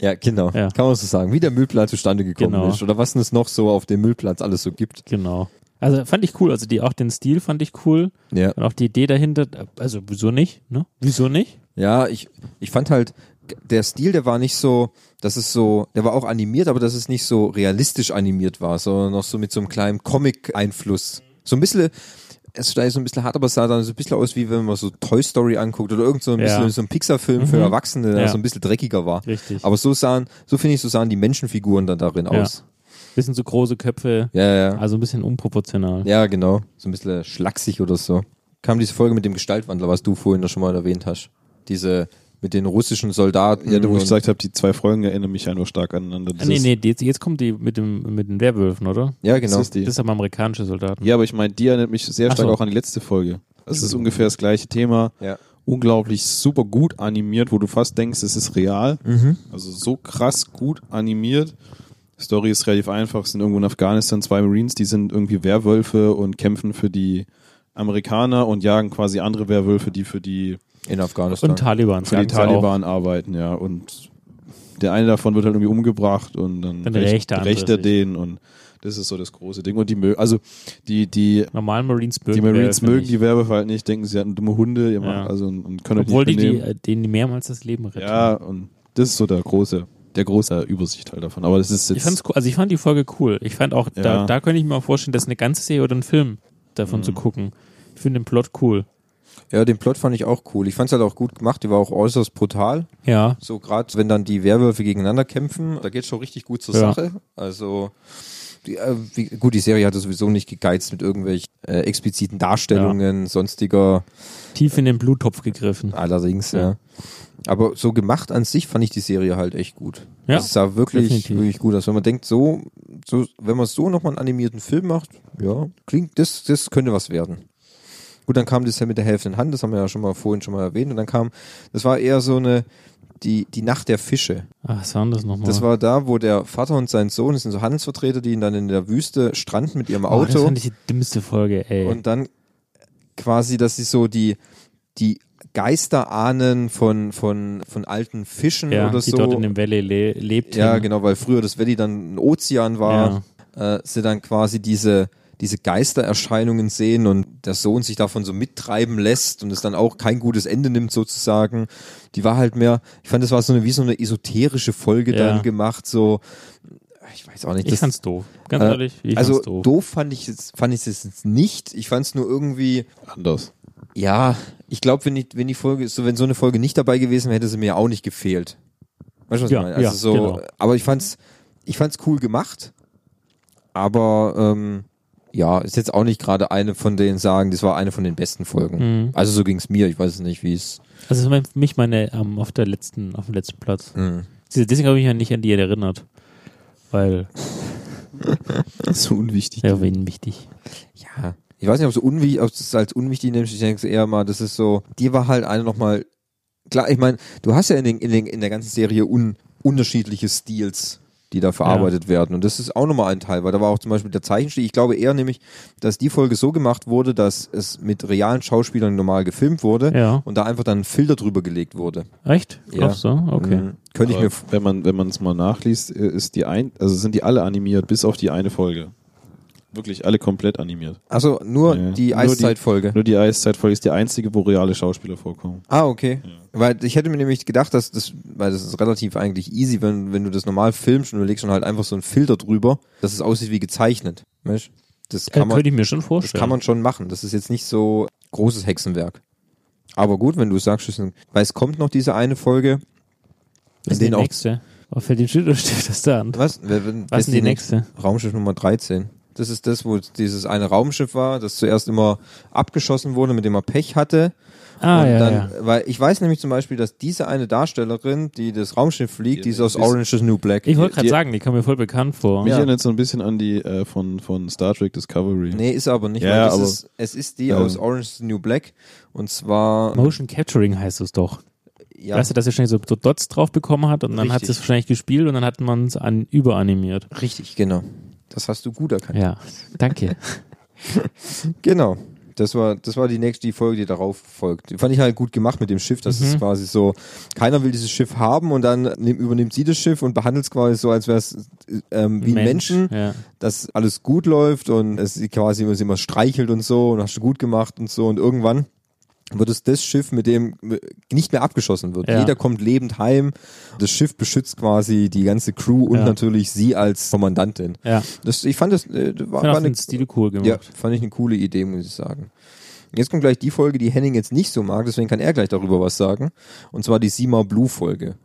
Ja, genau. Ja. Kann man so sagen. Wie der Müllplatz zustande gekommen Genau. ist. Oder was es noch so auf dem Müllplatz alles so gibt. Genau. Also fand ich cool. Also die auch den Stil fand ich cool. Ja. Und auch die Idee dahinter. Also wieso nicht? Ne? Wieso nicht? Ja, ich, ich fand halt, der Stil, der war nicht so, dass es so, der war auch animiert, aber dass es nicht so realistisch animiert war, sondern noch so mit so einem kleinen Comic-Einfluss. So ein bisschen, es ist so ein bisschen hart, aber es sah dann so ein bisschen aus, wie wenn man so Toy Story anguckt oder irgend so ein Ja. bisschen so ein Pixar-Film für Mhm. Erwachsene, der Ja. so ein bisschen dreckiger war. Richtig. Aber so sahen, so finde ich, so sahen die Menschenfiguren dann darin Ja. aus. Bisschen so große Köpfe. Ja, ja. Also ein bisschen unproportional. Ja, genau. So ein bisschen schlaksig oder so. Kam diese Folge mit dem Gestaltwandler, was du vorhin schon mal erwähnt hast. Diese mit den russischen Soldaten. Ja, wo ich gesagt habe, die zwei Folgen erinnern mich einfach stark aneinander. Ah, nee, nee, die, jetzt, jetzt kommt die mit, dem, mit den Werwölfen, oder? Ja, genau. Das ist die. Das ist aber amerikanische Soldaten. Ja, aber ich meine, die erinnert mich sehr Ach stark so. auch an die letzte Folge. Es ist ungefähr das gleiche Thema. Ja. Unglaublich super gut animiert, wo du fast denkst, es ist real. Mhm. Also so krass gut animiert. Story ist relativ einfach. Es sind irgendwo in Afghanistan zwei Marines, die sind irgendwie Werwölfe und kämpfen für die Amerikaner und jagen quasi andere Werwölfe, die für die, In Afghanistan. Und Taliban. für die sie auch. Taliban arbeiten, ja. Und der eine davon wird halt irgendwie umgebracht und dann, Dann andere rächt er den und das ist so das große Ding. Und die mö also die, die Normalen Marines mögen die Marines mögen die Werwölfe halt nicht, denken, sie hatten dumme Hunde, ihr Ja. also und, und können Obwohl die, nicht die äh, denen mehrmals das Leben retten. ja, und das ist so der große, der große Übersicht halt davon. Aber das ist jetzt Ich fand's cool, also ich fand die Folge cool. Ich fand auch, da, Ja. da könnte ich mir auch vorstellen, dass eine ganze Serie oder ein Film davon Mhm. zu gucken. Ich finde den Plot cool. Ja, den Plot fand ich auch cool. Ich fand es halt auch gut gemacht. Die war auch äußerst brutal. Ja. So gerade, wenn dann die Werwölfe gegeneinander kämpfen, da geht schon richtig gut zur Ja. Sache. Also die, äh, wie, gut, die Serie hatte sowieso nicht gegeizt mit irgendwelchen äh, expliziten Darstellungen, sonstiger. Tief in den Bluttopf gegriffen. Allerdings, ja. Ja. Aber so gemacht an sich fand ich die Serie halt echt gut. Ja, Es sah wirklich, definitiv. wirklich gut aus. Wenn man denkt, so, so wenn man so nochmal einen animierten Film macht, ja, klingt, das, das könnte was werden. Gut, dann kam das ja mit der Hälfte in Hand, das haben wir ja schon mal vorhin schon mal erwähnt. Und dann kam, das war eher so eine, die, die Nacht der Fische. Ach, was war das nochmal? Das war da, wo der Vater und sein Sohn, das sind so Handelsvertreter, die ihn dann in der Wüste stranden mit ihrem oh, das Auto. fand ich die dümmste Folge, ey. und dann quasi, dass sie so die, die Geister ahnen von, von, von alten Fischen ja, oder die so. dort in dem Valley le lebten. ja, genau, weil früher das Valley dann ein Ozean war, äh, sie dann quasi diese, diese Geistererscheinungen sehen und der Sohn sich davon so mittreiben lässt und es dann auch kein gutes Ende nimmt sozusagen. Die war halt mehr, ich fand, das war so eine, wie so eine esoterische Folge Ja. dann gemacht, so, ich weiß auch nicht. Ich das- fand's doof. Ganz äh, ehrlich, ich also fand's doof. doof fand ich es fand ich es jetzt nicht. Ich fand es nur irgendwie anders. ja, ich glaube, wenn die, wenn die Folge, so wenn so eine Folge nicht dabei gewesen wäre, hätte sie mir auch nicht gefehlt. Weißt du, was Ja, ich meine? Also ja, so, genau. aber ich fand's, ich fand's cool gemacht. Aber ähm, ja, ist jetzt auch nicht gerade eine von denen sagen, das war eine von den besten Folgen. Mhm. Also so ging's mir. Ich weiß es nicht, wie es. Mein- für mich meine ähm, auf der letzten, auf dem letzten Platz. Mhm. Diese- Deswegen habe ich mich ja nicht an die erinnert. Weil, so unwichtig. ja, wen wichtig. Ja, ich weiß nicht, ob so unwichtig, ob es als unwichtig nimmst. Ich denke eher mal, das ist so. Die war halt eine nochmal. Klar, ich meine, du hast ja in, den, in, den, in der ganzen Serie un, unterschiedliche Stils, die da verarbeitet werden. Und das ist auch nochmal ein Teil, weil da war auch zum Beispiel der Zeichenstil. Ich glaube eher nämlich, dass die Folge so gemacht wurde, dass es mit realen Schauspielern normal gefilmt wurde Ja. und da einfach dann ein Filter drüber gelegt wurde. Echt? Ja. Glaubst du? Okay. Mhm. Könnte ich mir. wenn man wenn man es mal nachliest, äh, ist die ein also sind die alle animiert bis auf die eine Folge. Wirklich alle komplett animiert. Also nur Ja. die Eiszeitfolge. Nur die Eiszeitfolge ist die einzige, wo reale Schauspieler vorkommen. Ah, okay. Weil ich hätte mir nämlich gedacht, dass das, weil das ist relativ eigentlich easy, wenn, wenn du das normal filmst und du legst schon halt einfach so einen Filter drüber, dass es aussieht wie gezeichnet. Weißt? Das kann man, könnte ich mir schon das vorstellen. kann man schon machen. Das ist jetzt nicht so großes Hexenwerk. Aber gut, wenn du sagst, weil es kommt noch diese eine Folge. Was ist in die denen auch- nächste? Oh, fällt den Schild oder steht das da an? Was? Wer- wer- Was ist denn die nächste? Raumschiff Nummer 13. Das ist das, wo dieses eine Raumschiff war, das zuerst immer abgeschossen wurde, mit dem er Pech hatte. Ah, und ja, dann, ja. weil ich weiß nämlich zum Beispiel, dass diese eine Darstellerin, die das Raumschiff fliegt, die ist aus Orange is New Black. Ich wollte gerade sagen, die kam mir voll bekannt vor. Mich Ja. erinnert so ein bisschen an die äh, von, von Star Trek Discovery. nee, ist aber nicht. Ja, aber- ist, es ist die ähm, aus Orange is New Black. Und zwar, Motion Capturing heißt es doch. ja, Weißt du, dass er wahrscheinlich so, Dots drauf bekommen hat und dann hat Richtig. es wahrscheinlich gespielt und dann hat man es an überanimiert. richtig, genau. Das hast du gut erkannt. Ja, danke. Genau. Das war, das war die nächste die Folge, die darauf folgt. Die fand ich halt gut gemacht mit dem Schiff. Das Mhm. ist quasi so, keiner will dieses Schiff haben und dann nehm, übernimmt sie das Schiff und behandelt es quasi so, als wäre es ähm, wie ein Mensch, Menschen, ja. dass alles gut läuft und es quasi immer, immer streichelt und so und hast du gut gemacht und so und irgendwann wird es das Schiff, mit dem nicht mehr abgeschossen wird. Ja. Jeder kommt lebend heim. Das Schiff beschützt quasi die ganze Crew und Ja. natürlich sie als Kommandantin. Ja, Das, ich fand das äh, war, ich war eine, Stil cool gemacht. ja, fand ich eine coole Idee, muss ich sagen. Jetzt kommt gleich die Folge, die Henning jetzt nicht so mag, deswegen kann er gleich darüber was sagen. Und zwar die Sima Blue Folge.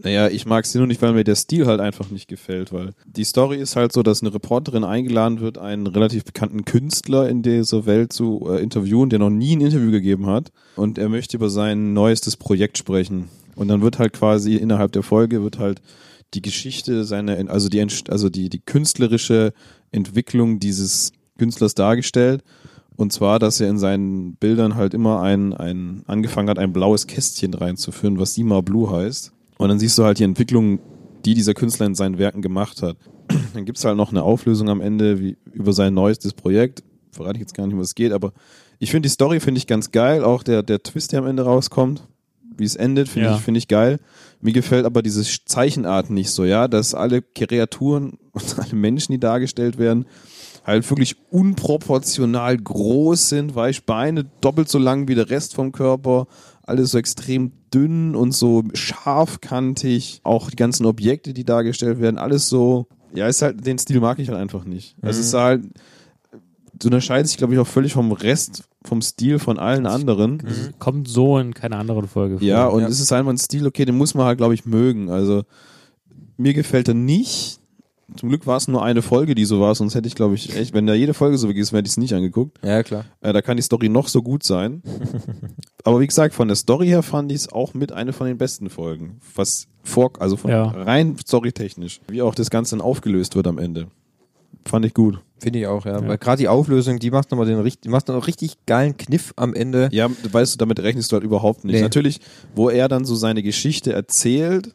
Naja, ich mag sie nur nicht, weil mir der Stil halt einfach nicht gefällt, weil die Story ist halt so, dass eine Reporterin eingeladen wird, einen relativ bekannten Künstler in dieser Welt zu äh, interviewen, der noch nie ein Interview gegeben hat und er möchte über sein neuestes Projekt sprechen. Und dann wird halt quasi innerhalb der Folge wird halt die Geschichte seiner, also die, also die, die künstlerische Entwicklung dieses Künstlers dargestellt. Und zwar, dass er in seinen Bildern halt immer ein, ein, angefangen hat, ein blaues Kästchen reinzuführen, was Sima Blue heißt. Und dann siehst du halt die Entwicklung, die dieser Künstler in seinen Werken gemacht hat. Dann gibt's halt noch eine Auflösung am Ende wie, über sein neuestes Projekt. Verrate ich jetzt gar nicht, um was es geht, aber ich finde die Story finde ich ganz geil. Auch der, der Twist, der am Ende rauskommt, wie es endet, finde Ja. ich, finde ich geil. Mir gefällt aber diese Zeichenart nicht so, ja, dass alle Kreaturen und alle Menschen, die dargestellt werden, halt wirklich unproportional groß sind, weißt Beine doppelt so lang wie der Rest vom Körper, alles so extrem dünn und so scharfkantig, auch die ganzen Objekte, die dargestellt werden, alles so, ja, ist halt, den Stil mag ich halt einfach nicht. Also es ist halt, du unterscheidest dich, glaube ich, auch völlig vom Rest, vom Stil von allen anderen. Kommt so in keiner anderen Folge vor. Ja, und Ja. es ist einfach ein Stil, okay, den muss man halt, glaube ich, mögen. Also mir gefällt er nicht. Zum Glück war es nur eine Folge, die so war, sonst hätte ich, glaube ich, echt, wenn da jede Folge so gewesen wäre, hätte ich es nicht angeguckt. Ja, klar. Äh, da kann die Story noch so gut sein. Aber wie gesagt, von der Story her fand ich es auch mit eine von den besten Folgen. Was vor, also von Ja. rein storytechnisch, wie auch das Ganze dann aufgelöst wird am Ende. Fand ich gut. Finde ich auch, ja. Ja. Weil gerade die Auflösung, die macht nochmal den richtig, die macht noch einen richtig geilen Kniff am Ende. Ja, weißt du, damit rechnest du halt überhaupt nicht. Nee. Natürlich, wo er dann so seine Geschichte erzählt,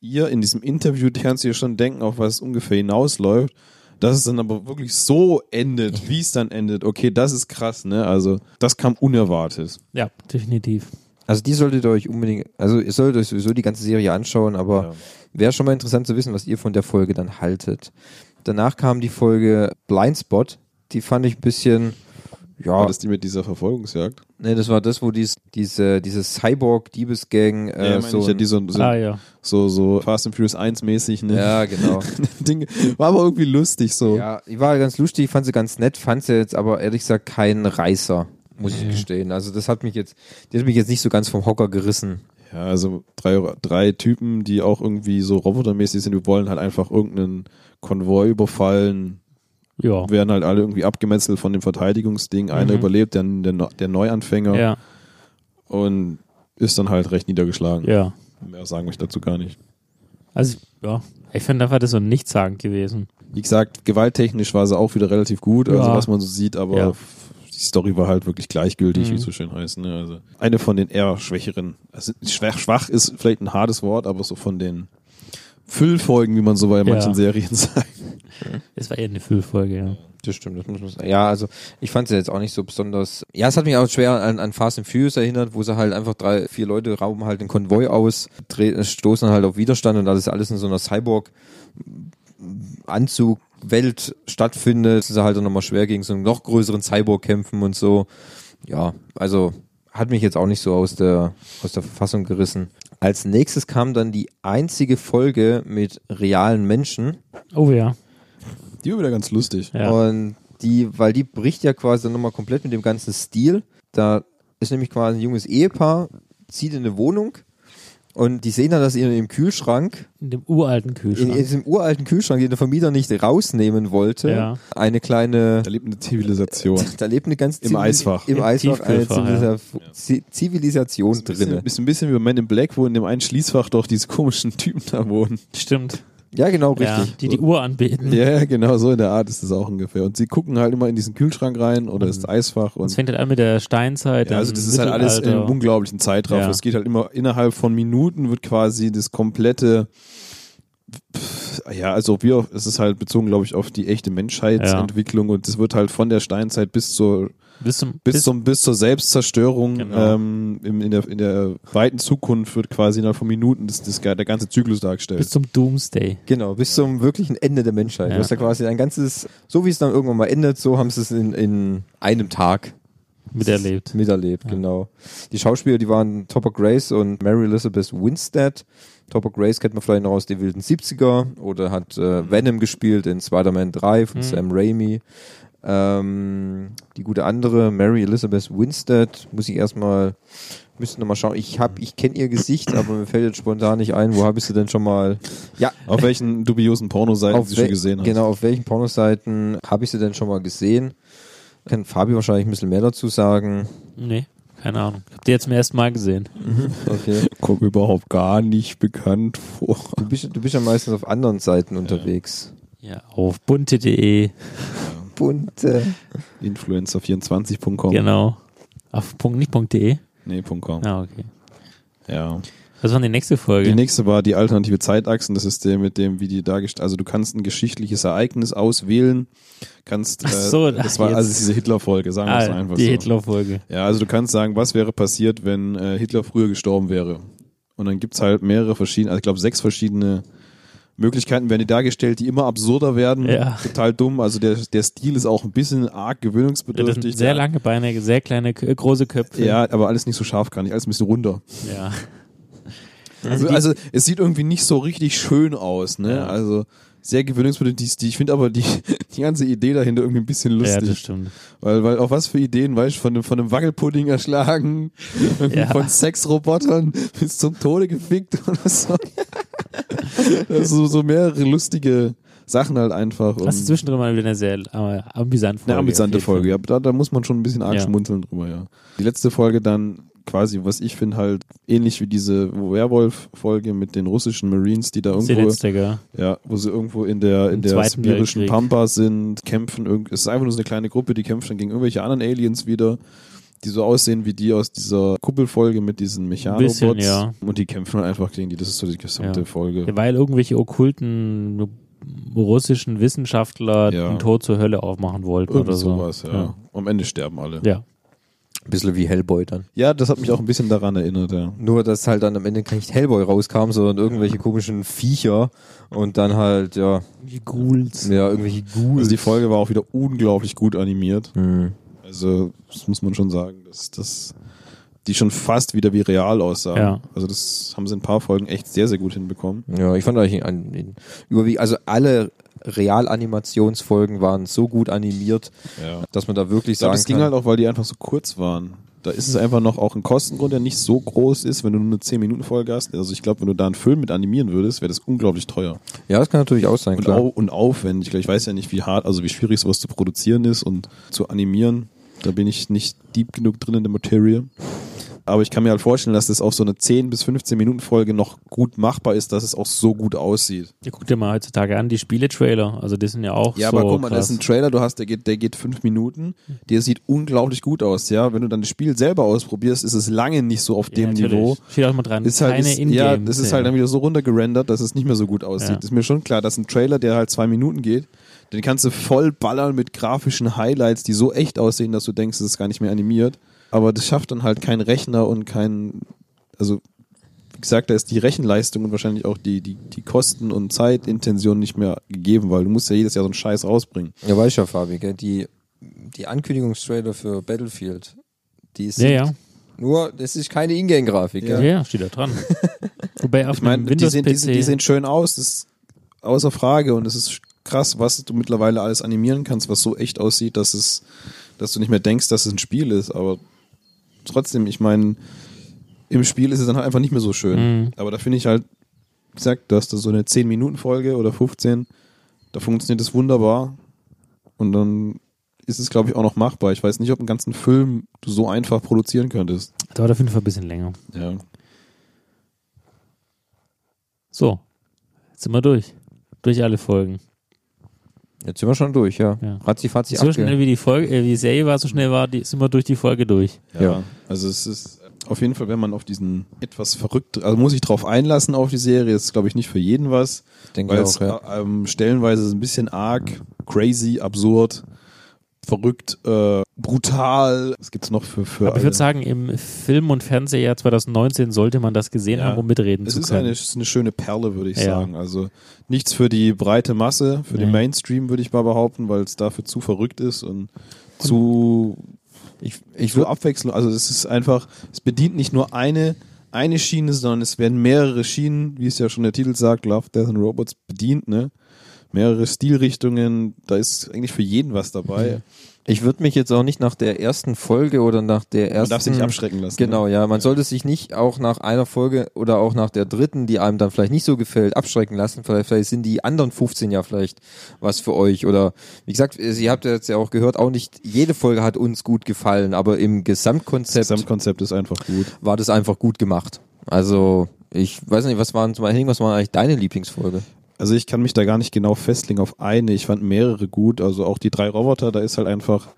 ihr in diesem Interview kannst du dir schon denken, auf was es ungefähr hinausläuft. Dass es dann aber wirklich so endet, wie es dann endet. Okay, das ist krass, ne? Also, das kam unerwartet. Ja, definitiv. Also die solltet ihr euch unbedingt, also ihr solltet euch sowieso die ganze Serie anschauen, aber Ja. wäre schon mal interessant zu wissen, was ihr von der Folge dann haltet. Danach kam die Folge Blindspot, die fand ich ein bisschen, ja, War das die mit dieser Verfolgungsjagd? nee, das war das, wo dies, diese, diese Cyborg-Diebesgang äh, ja, so, ich, ja, ein- die so, so, Ah ja. so, so Fast and Furious 1 mäßig, ne? ja, genau. Ding, war aber irgendwie lustig so. Ja, die war ganz lustig, fand sie ganz nett, fand sie jetzt aber ehrlich gesagt kein Reißer, muss ich gestehen. Also das hat mich jetzt, die hat mich jetzt nicht so ganz vom Hocker gerissen. Ja, also drei, drei Typen, die auch irgendwie so robotermäßig sind, die wollen halt einfach irgendeinen Konvoi überfallen, Ja. werden halt alle irgendwie abgemetzelt von dem Verteidigungsding. Einer Mhm. überlebt, der, der, der Neuanfänger Ja. und ist dann halt recht niedergeschlagen. Ja. Mehr sagen ich dazu gar nicht. Also, ja. Ich finde einfach das so nichtssagend gewesen. Wie gesagt, gewalttechnisch war sie auch wieder relativ gut, also Ja. was man so sieht, aber Ja. die Story war halt wirklich gleichgültig, Mhm. wie es so schön heißt. Ne? Also eine von den eher schwächeren, also schwach, schwach ist vielleicht ein hartes Wort, aber so von den Füllfolgen, wie man so bei manchen Serien sagt. Es war eher eine Füllfolge, ja. Das stimmt, das muss man sagen. Ja, also ich fand sie jetzt auch nicht so besonders. Ja, es hat mich auch schwer an, an Fast and Furious erinnert, wo sie halt einfach drei, vier Leute rauben halt den Konvoi aus, dreh, stoßen halt auf Widerstand und das ist alles in so einer Cyborg-Anzug-Welt stattfindet. Es ist halt dann nochmal schwer gegen so einen noch größeren Cyborg kämpfen und so. Ja, also hat mich jetzt auch nicht so aus der, aus der Verfassung gerissen. Als nächstes kam dann die einzige Folge mit realen Menschen. Oh ja. Die war wieder ganz lustig. Ja. Und die, weil die bricht ja quasi dann nochmal komplett mit dem ganzen Stil. Da ist nämlich quasi ein junges Ehepaar, zieht in eine Wohnung und die sehen dann, dass ihr im Kühlschrank, In dem uralten in, Kühlschrank. in diesem uralten Kühlschrank, den der Vermieter nicht rausnehmen wollte, Ja. eine kleine, Da lebt eine Zivilisation. da lebt eine ganz Im Eisfach. Im Im Eisfach eine ja. Zivilisa Zi- Zivilisation drinne. ist ein bisschen wie bei Men in Black, wo in dem einen Schließfach doch diese komischen Typen da wohnen. Stimmt. Ja, genau, Ja, richtig. die die Uhr anbeten. Ja, ja, genau, so in der Art ist es auch ungefähr. Und sie gucken halt immer in diesen Kühlschrank rein oder ins Eisfach Es und fängt halt an mit der Steinzeit. ja, also das ist halt alles in einem unglaublichen Zeitraum. Ja. Es geht halt immer innerhalb von Minuten wird quasi das komplette pff, ja, also wir, es ist halt bezogen, glaube ich, auf die echte Menschheitsentwicklung und es wird halt von der Steinzeit bis zur Bis zum, bis, zum, bis zur Selbstzerstörung Genau. ähm, in, in, der, in der weiten Zukunft wird quasi innerhalb von Minuten das, das, der ganze Zyklus dargestellt. bis zum Doomsday. Genau, bis zum wirklichen Ende der Menschheit. Ja. Du hast ja quasi ein ganzes, so wie es dann irgendwann mal endet, so haben sie es in, in einem Tag Miterlebt. miterlebt, genau. Die Schauspieler, die waren Topper Grace und Mary Elizabeth Winstead. Topper Grace kennt man vielleicht noch aus den wilden 70er oder hat äh, Venom gespielt in Spider-Man 3 von Mhm. Sam Raimi. Ähm, die gute andere, Mary Elizabeth Winstead, muss ich erstmal, müsste noch mal schauen. Ich hab, ich kenne ihr Gesicht, aber mir fällt jetzt spontan nicht ein, wo habe ich sie denn schon mal, ja, Auf welchen dubiosen Pornoseiten auf sie schon gesehen hast. Genau, auf welchen Pornoseiten habe ich sie denn schon mal gesehen? Kann Fabi wahrscheinlich ein bisschen mehr dazu sagen. Nee, keine Ahnung. Ich hab die jetzt zum ersten Mal gesehen. Okay. Kommt mir überhaupt gar nicht bekannt vor. Du bist, du bist ja meistens auf anderen Seiten unterwegs. Ja, auf bunte.de, Bunte. Influencer24.com. genau. Auf Punkt, nicht Punkt.de. Nee, .com. Ah, okay. Ja. Was war die nächste Folge? Die nächste war die alternative Zeitachsen. Das ist der mit dem, wie die dargestellt. Also du kannst ein geschichtliches Ereignis auswählen. Kannst. Äh, Ach so, das ach, war jetzt. also diese Hitler-Folge. Sagen wir es ah, einfach die so. Hitler-Folge. Ja, also du kannst sagen, was wäre passiert, wenn äh, Hitler früher gestorben wäre. Und dann gibt's halt mehrere verschiedene, also ich glaube sechs verschiedene Möglichkeiten werden die dargestellt, die immer absurder werden. Ja. Total dumm. Also der, der Stil ist auch ein bisschen arg gewöhnungsbedürftig. sehr lange Beine, sehr kleine, große Köpfe. Ja, aber alles nicht so scharfkantig, alles ein bisschen runder. ja. Also, also es sieht irgendwie nicht so richtig schön aus, ne? Ja. Also sehr gewöhnungsbedürftig. Die, ich finde aber die, die ganze Idee dahinter irgendwie ein bisschen Ja, lustig. das stimmt. weil, weil auf was für Ideen, weißt du, von, dem- von einem Wackelpudding erschlagen, Ja. von Sexrobotern bis zum Tode gefickt oder so. also so mehrere lustige Sachen halt einfach. Das ist zwischendrin mal wieder eine sehr äh, amüsante Folge. eine amüsante Folge, ja. Da, da muss man schon ein bisschen arg Ja. schmunzeln drüber, ja. Die letzte Folge dann quasi, was ich finde, halt ähnlich wie diese Werwolf-Folge mit den russischen Marines, die da ist die irgendwo, letzte, ja, wo sie irgendwo in der, in Im der sibirischen Weltkrieg. Pampa sind, kämpfen, irgend, es ist einfach nur so eine kleine Gruppe, die kämpft dann gegen irgendwelche anderen Aliens wieder, die so aussehen wie die aus dieser Kuppelfolge mit diesen Mechanobots. Bisschen, ja. Und die kämpfen halt einfach gegen die, das ist so die gesamte Ja. Folge. Weil irgendwelche okkulten russischen Wissenschaftler Ja. den Tod zur Hölle aufmachen wollten Irgendwie oder so. sowas, ja. Ja. Am Ende sterben alle. ja. Ein bisschen wie Hellboy dann. Ja, das hat mich auch ein bisschen daran erinnert, ja. Nur, dass halt dann am Ende nicht Hellboy rauskam, sondern irgendwelche komischen Viecher und dann halt, ja, Die Ghouls. ja irgendwelche Ghouls. Also die Folge war auch wieder unglaublich gut animiert. Hm. Also, das muss man schon sagen, dass das die schon fast wieder wie real aussahen. Ja. Also das haben sie in ein paar Folgen echt sehr, sehr gut hinbekommen. Ja, ich fand eigentlich an, überwiegend, also alle Realanimationsfolgen waren so gut animiert, Ja. dass man da wirklich sagen das ging kann, halt auch, weil die einfach so kurz waren. Da ist es einfach noch auch ein Kostengrund, der nicht so groß ist, wenn du nur eine 10-Minuten-Folge hast. Also ich glaube, wenn du da einen Film mit animieren würdest, wäre das unglaublich teuer. ja, das kann natürlich auch sein, Und, klar. au und aufwendig. Ich weiß ja nicht, wie hart, also wie schwierig sowas zu produzieren ist und zu animieren. Da bin ich nicht deep genug drin in der Materie. Aber ich kann mir halt vorstellen, dass das auf so eine 10 bis 15 Minuten Folge noch gut machbar ist, dass es auch so gut aussieht. Ja, guck dir mal heutzutage an, die Spiele-Trailer. Also die sind ja auch Ja, so aber guck mal, das krass. ist ein Trailer, du hast, der geht, der geht fünf Minuten, der sieht unglaublich gut aus, ja. Wenn du dann das Spiel selber ausprobierst, ist es lange nicht so auf ja, dem natürlich. Niveau. Steht auch mal dran, Ist halt, keine ist, ja, das ist halt dann wieder so runtergerendert, dass es nicht mehr so gut aussieht. Ja. Ist mir schon klar, dass ein Trailer, der halt zwei Minuten geht, den kannst du voll ballern mit grafischen Highlights, die so echt aussehen, dass du denkst, es ist gar nicht mehr animiert. Aber das schafft dann halt kein Rechner und kein, also wie gesagt, da ist die Rechenleistung und wahrscheinlich auch die, die, die Kosten- und Zeitintention nicht mehr gegeben, weil du musst ja jedes Jahr so einen Scheiß rausbringen. Ja, weiß ja, Fabi, gell? Die, die Ankündigungstrailer für Battlefield, die sind Ja, ja. nur, das ist keine Ingame-Grafik, Ja, gell? steht da dran. Wobei auf Ich meine, die, sehen, die, sehen- die sehen schön aus, das ist außer Frage und es ist krass, was du mittlerweile alles animieren kannst, was so echt aussieht, dass es, dass du nicht mehr denkst, dass es ein Spiel ist, aber trotzdem, ich meine, im Spiel ist es dann halt einfach nicht mehr so schön. Mhm. Aber da finde ich halt, wie gesagt, du hast da so eine 10-Minuten-Folge oder 15, da funktioniert es wunderbar und dann ist es, glaube ich, auch noch machbar. Ich weiß nicht, ob einen ganzen Film du so einfach produzieren könntest. dauert auf jeden Fall ein bisschen länger. Ja. So, jetzt sind wir durch. Durch alle Folgen. Jetzt sind wir schon durch, ja. Ja. Ratzi, fatzi, So schnell wie die Folge, äh, wie die Serie war, so schnell war, die, sind wir durch die Folge durch. Ja, Ja. also es ist auf jeden Fall, wenn man auf diesen etwas verrückt, also muss ich drauf einlassen auf die Serie, ist glaube ich nicht für jeden was, Denke weil ich es auch, ja. äh, ähm, stellenweise ist ein bisschen arg, crazy, absurd, verrückt, äh, brutal. Was gibt's noch für für? Aber ich würde sagen, im Film- und Fernsehjahr 2019 sollte man das gesehen Ja. haben, um mitreden es zu ist können. eine, es ist eine schöne Perle, würde ich Ja. sagen. Also nichts für die breite Masse, für den Nee. Mainstream würde ich mal behaupten, weil es dafür zu verrückt ist und zu Ich, ich würde abwechselnd. Also es ist einfach, es bedient nicht nur eine eine Schiene, sondern es werden mehrere Schienen, wie es ja schon der Titel sagt, Love, Death and Robots bedient, ne? Mehrere Stilrichtungen, da ist eigentlich für jeden was dabei. ich würd mich jetzt auch nicht nach der ersten Folge oder nach der Man ersten. darf sich nicht abschrecken lassen. Genau, Ne? ja. Man sollte sich nicht auch nach einer Folge oder auch nach der dritten, die einem dann vielleicht nicht so gefällt, abschrecken lassen. Vielleicht, vielleicht sind die anderen 15 ja vielleicht was für euch. Oder wie gesagt, ihr habt ja jetzt ja auch gehört, auch nicht jede Folge hat uns gut gefallen, aber im Das Gesamtkonzept Gesamtkonzept ist einfach gut. war das einfach gut gemacht. Also, ich weiß nicht, was waren zum Beispiel, was war eigentlich deine Lieblingsfolge? Also ich kann mich da gar nicht genau festlegen auf eine. Ich fand mehrere gut. Also auch die drei Roboter, da ist halt einfach,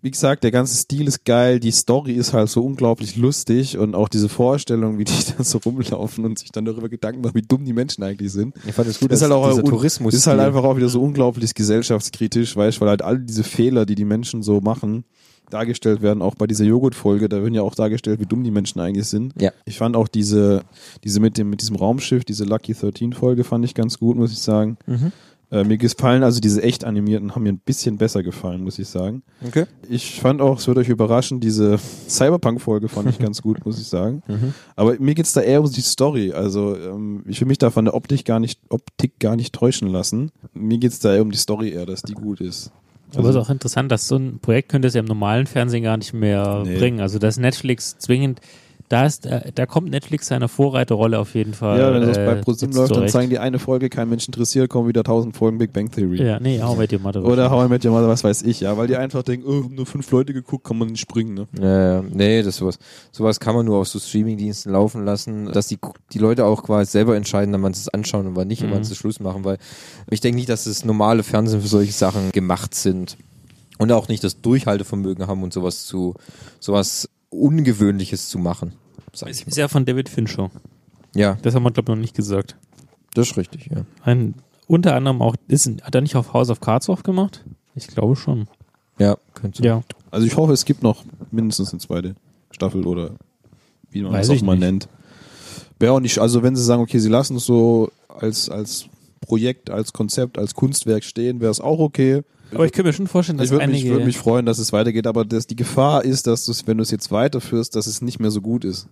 wie gesagt, der ganze Stil ist geil, die Story ist halt so unglaublich lustig und auch diese Vorstellung, wie die dann so rumlaufen und sich dann darüber Gedanken machen, wie dumm die Menschen eigentlich sind. Ich fand es gut, ist halt auch dieser Tourismus. ist halt einfach auch wieder so unglaublich gesellschaftskritisch, weißt, weil halt all diese Fehler, die die Menschen so machen, dargestellt werden, auch bei dieser Joghurt-Folge, da werden ja auch dargestellt, wie dumm die Menschen eigentlich sind. Ja. Ich fand auch diese, diese mit dem, mit diesem Raumschiff, diese Lucky 13 Folge fand ich ganz gut, muss ich sagen. Mhm. Äh, mir gefallen, also diese echt animierten haben mir ein bisschen besser gefallen, muss ich sagen. Okay. Ich fand auch, es wird euch überraschen, diese Cyberpunk-Folge fand ich ganz gut, muss ich sagen. Mhm. Aber mir geht's da eher um die Story. Also ähm, ich will mich da von der Optik gar nicht, Optik gar nicht täuschen lassen. Mir geht's da eher um die Story eher, dass die gut ist. Aber es Also, ist auch interessant, dass so ein Projekt könnte es ja im normalen Fernsehen gar nicht mehr Nee. bringen. Also dass Netflix zwingend, da ist, äh, da kommt Netflix seine Vorreiterrolle auf jeden Fall. ja, wenn das bei äh, ProSieben jetzt läuft, dann zeigen die eine Folge, kein Mensch interessiert, kommen wieder tausend Folgen Big Bang Theory. Ja, nee, auch mit dir mal drüber. Oder How I Met Your Mother, was weiß ich, ja, weil die einfach denken, oh, nur fünf Leute geguckt, kann man nicht springen, ne? Ja, ja. nee, das sowas. Sowas kann man nur auf so Streamingdiensten laufen lassen, dass die, die Leute auch quasi selber entscheiden, wann sie es anschauen und wann nicht und wann Mhm. sie Schluss machen, weil ich denke nicht, dass das normale Fernsehen für solche Sachen gemacht sind. Und auch nicht das Durchhaltevermögen haben und sowas zu, sowas Ungewöhnliches zu machen. Sag ich ist mal. ja von David Fincher. Ja, Das haben wir, glaube ich, noch nicht gesagt. das ist richtig, ja. Ein, unter anderem auch, ist, hat er nicht auf House of Cards aufgemacht? Ich glaube schon. Ja, könnte Ja. Also ich hoffe, es gibt noch mindestens eine zweite Staffel oder wie man Weiß das ich auch mal nicht. nennt. Wäre auch nicht, also wenn sie sagen, okay, sie lassen es so als, als Projekt, als Konzept, als Kunstwerk stehen, wäre es auch okay. Aber ich könnte mir schon vorstellen, dass Ich würde mich, einige... würd mich freuen, dass es weitergeht, aber dass die Gefahr ist, dass du es, wenn du es jetzt weiterführst, dass es nicht mehr so gut ist.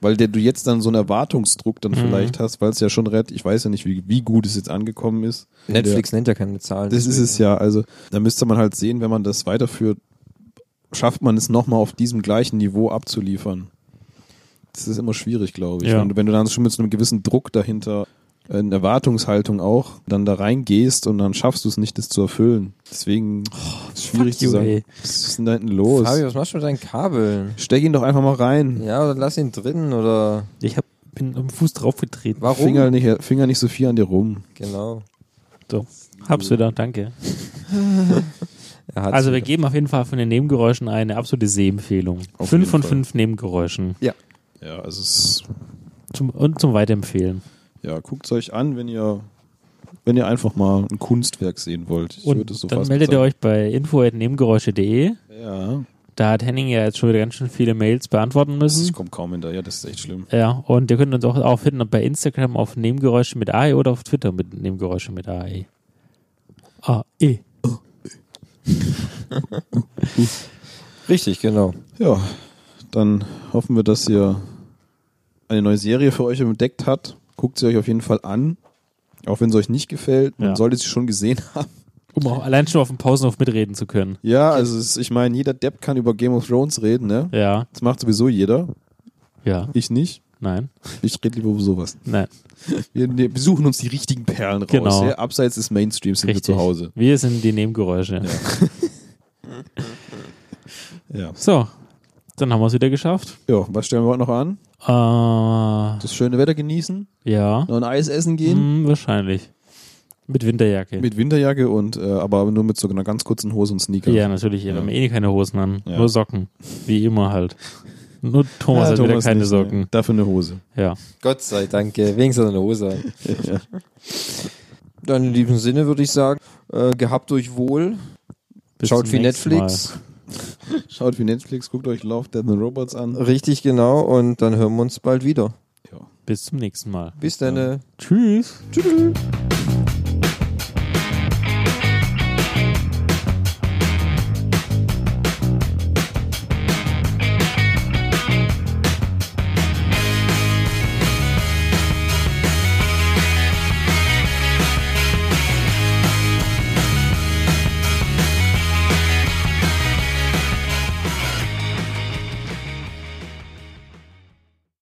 Weil der, du jetzt dann so einen Erwartungsdruck dann Mhm. vielleicht hast, weil es ja schon rett, ich weiß ja nicht, wie, wie gut es jetzt angekommen ist. In der- Netflix nennt ja keine Zahlen. das ist es ja. Also da müsste man halt sehen, wenn man das weiterführt, schafft man es nochmal auf diesem gleichen Niveau abzuliefern. Das ist immer schwierig, glaube ich. Ja. Wenn, du- wenn du dann schon mit so einem gewissen Druck dahinter, eine Erwartungshaltung auch, dann da reingehst und dann schaffst du es nicht, das zu erfüllen. Deswegen ist es schwierig zu sagen. Was ist denn da hinten los? Fabio, was machst du mit deinen Kabeln? Steck ihn doch einfach mal rein. Ja, oder lass ihn drin oder Ich hab, bin am Fuß draufgetreten. warum? Finger nicht, Finger nicht so viel an dir rum. Genau. So. Hab's wieder, danke. Also wir geben auf jeden Fall von den Nebengeräuschen eine absolute Sehempfehlung. Auf Fünf von fünf Nebengeräuschen. Ja, also es Zum, und zum Weiterempfehlen. Ja, guckt euch an, wenn ihr wenn ihr einfach mal ein Kunstwerk sehen wollt. Ich würde Und es so dann fast meldet ihr euch bei info.nebengeräusche.de. Ja, Da hat Henning ja jetzt schon wieder ganz schön viele Mails beantworten ich müssen. komme kaum hinterher, das ist echt schlimm. Ja, und ihr könnt uns auch, auch finden bei Instagram auf Nebengeräusche mit AE oder auf Twitter mit Nebengeräusche mit AE. AE. Richtig, genau. Ja, dann hoffen wir, dass ihr eine neue Serie für euch entdeckt habt. Guckt sie euch auf jeden Fall an. Auch wenn es euch nicht gefällt, man Ja. sollte sie schon gesehen haben. Um auch allein schon auf dem Pausenhof mitreden zu können. Ja, also es, ich meine, jeder Depp kann über Game of Thrones reden, ne? Ja, Das macht sowieso jeder. ja, Ich nicht. nein, Ich rede lieber über sowas. nein. Wir, wir besuchen uns die richtigen Perlen raus. Genau. Ja, abseits des Mainstreams sind Richtig. wir zu Hause. Wir sind die Nebengeräusche. Ja. So, dann haben wir es wieder geschafft. ja, was stellen wir heute noch an? Äh, Das schöne Wetter genießen, ja, noch ein Eis essen gehen. hm, wahrscheinlich. Mit Winterjacke. Mit Winterjacke und äh, aber nur mit so einer ganz kurzen Hose und Sneaker. ja, natürlich. Wir Ja. haben eh keine Hosen an. Ja. Nur Socken. Wie immer halt. Nur Thomas Ja, hat wieder Thomas keine nicht, Socken. Ne? Dafür eine Hose. Ja. Gott sei Dank, wenigstens eine Hose. an. ja. Dann in diesem Sinne würde ich sagen, äh, gehabt euch wohl. Bis Schaut nächsten Netflix. Schaut wie Netflix, guckt euch Love, Death and Robots an. Richtig genau. Und dann hören wir uns bald wieder. Ja. Bis zum nächsten Mal. Bis dann. Tschüss. Tschüss.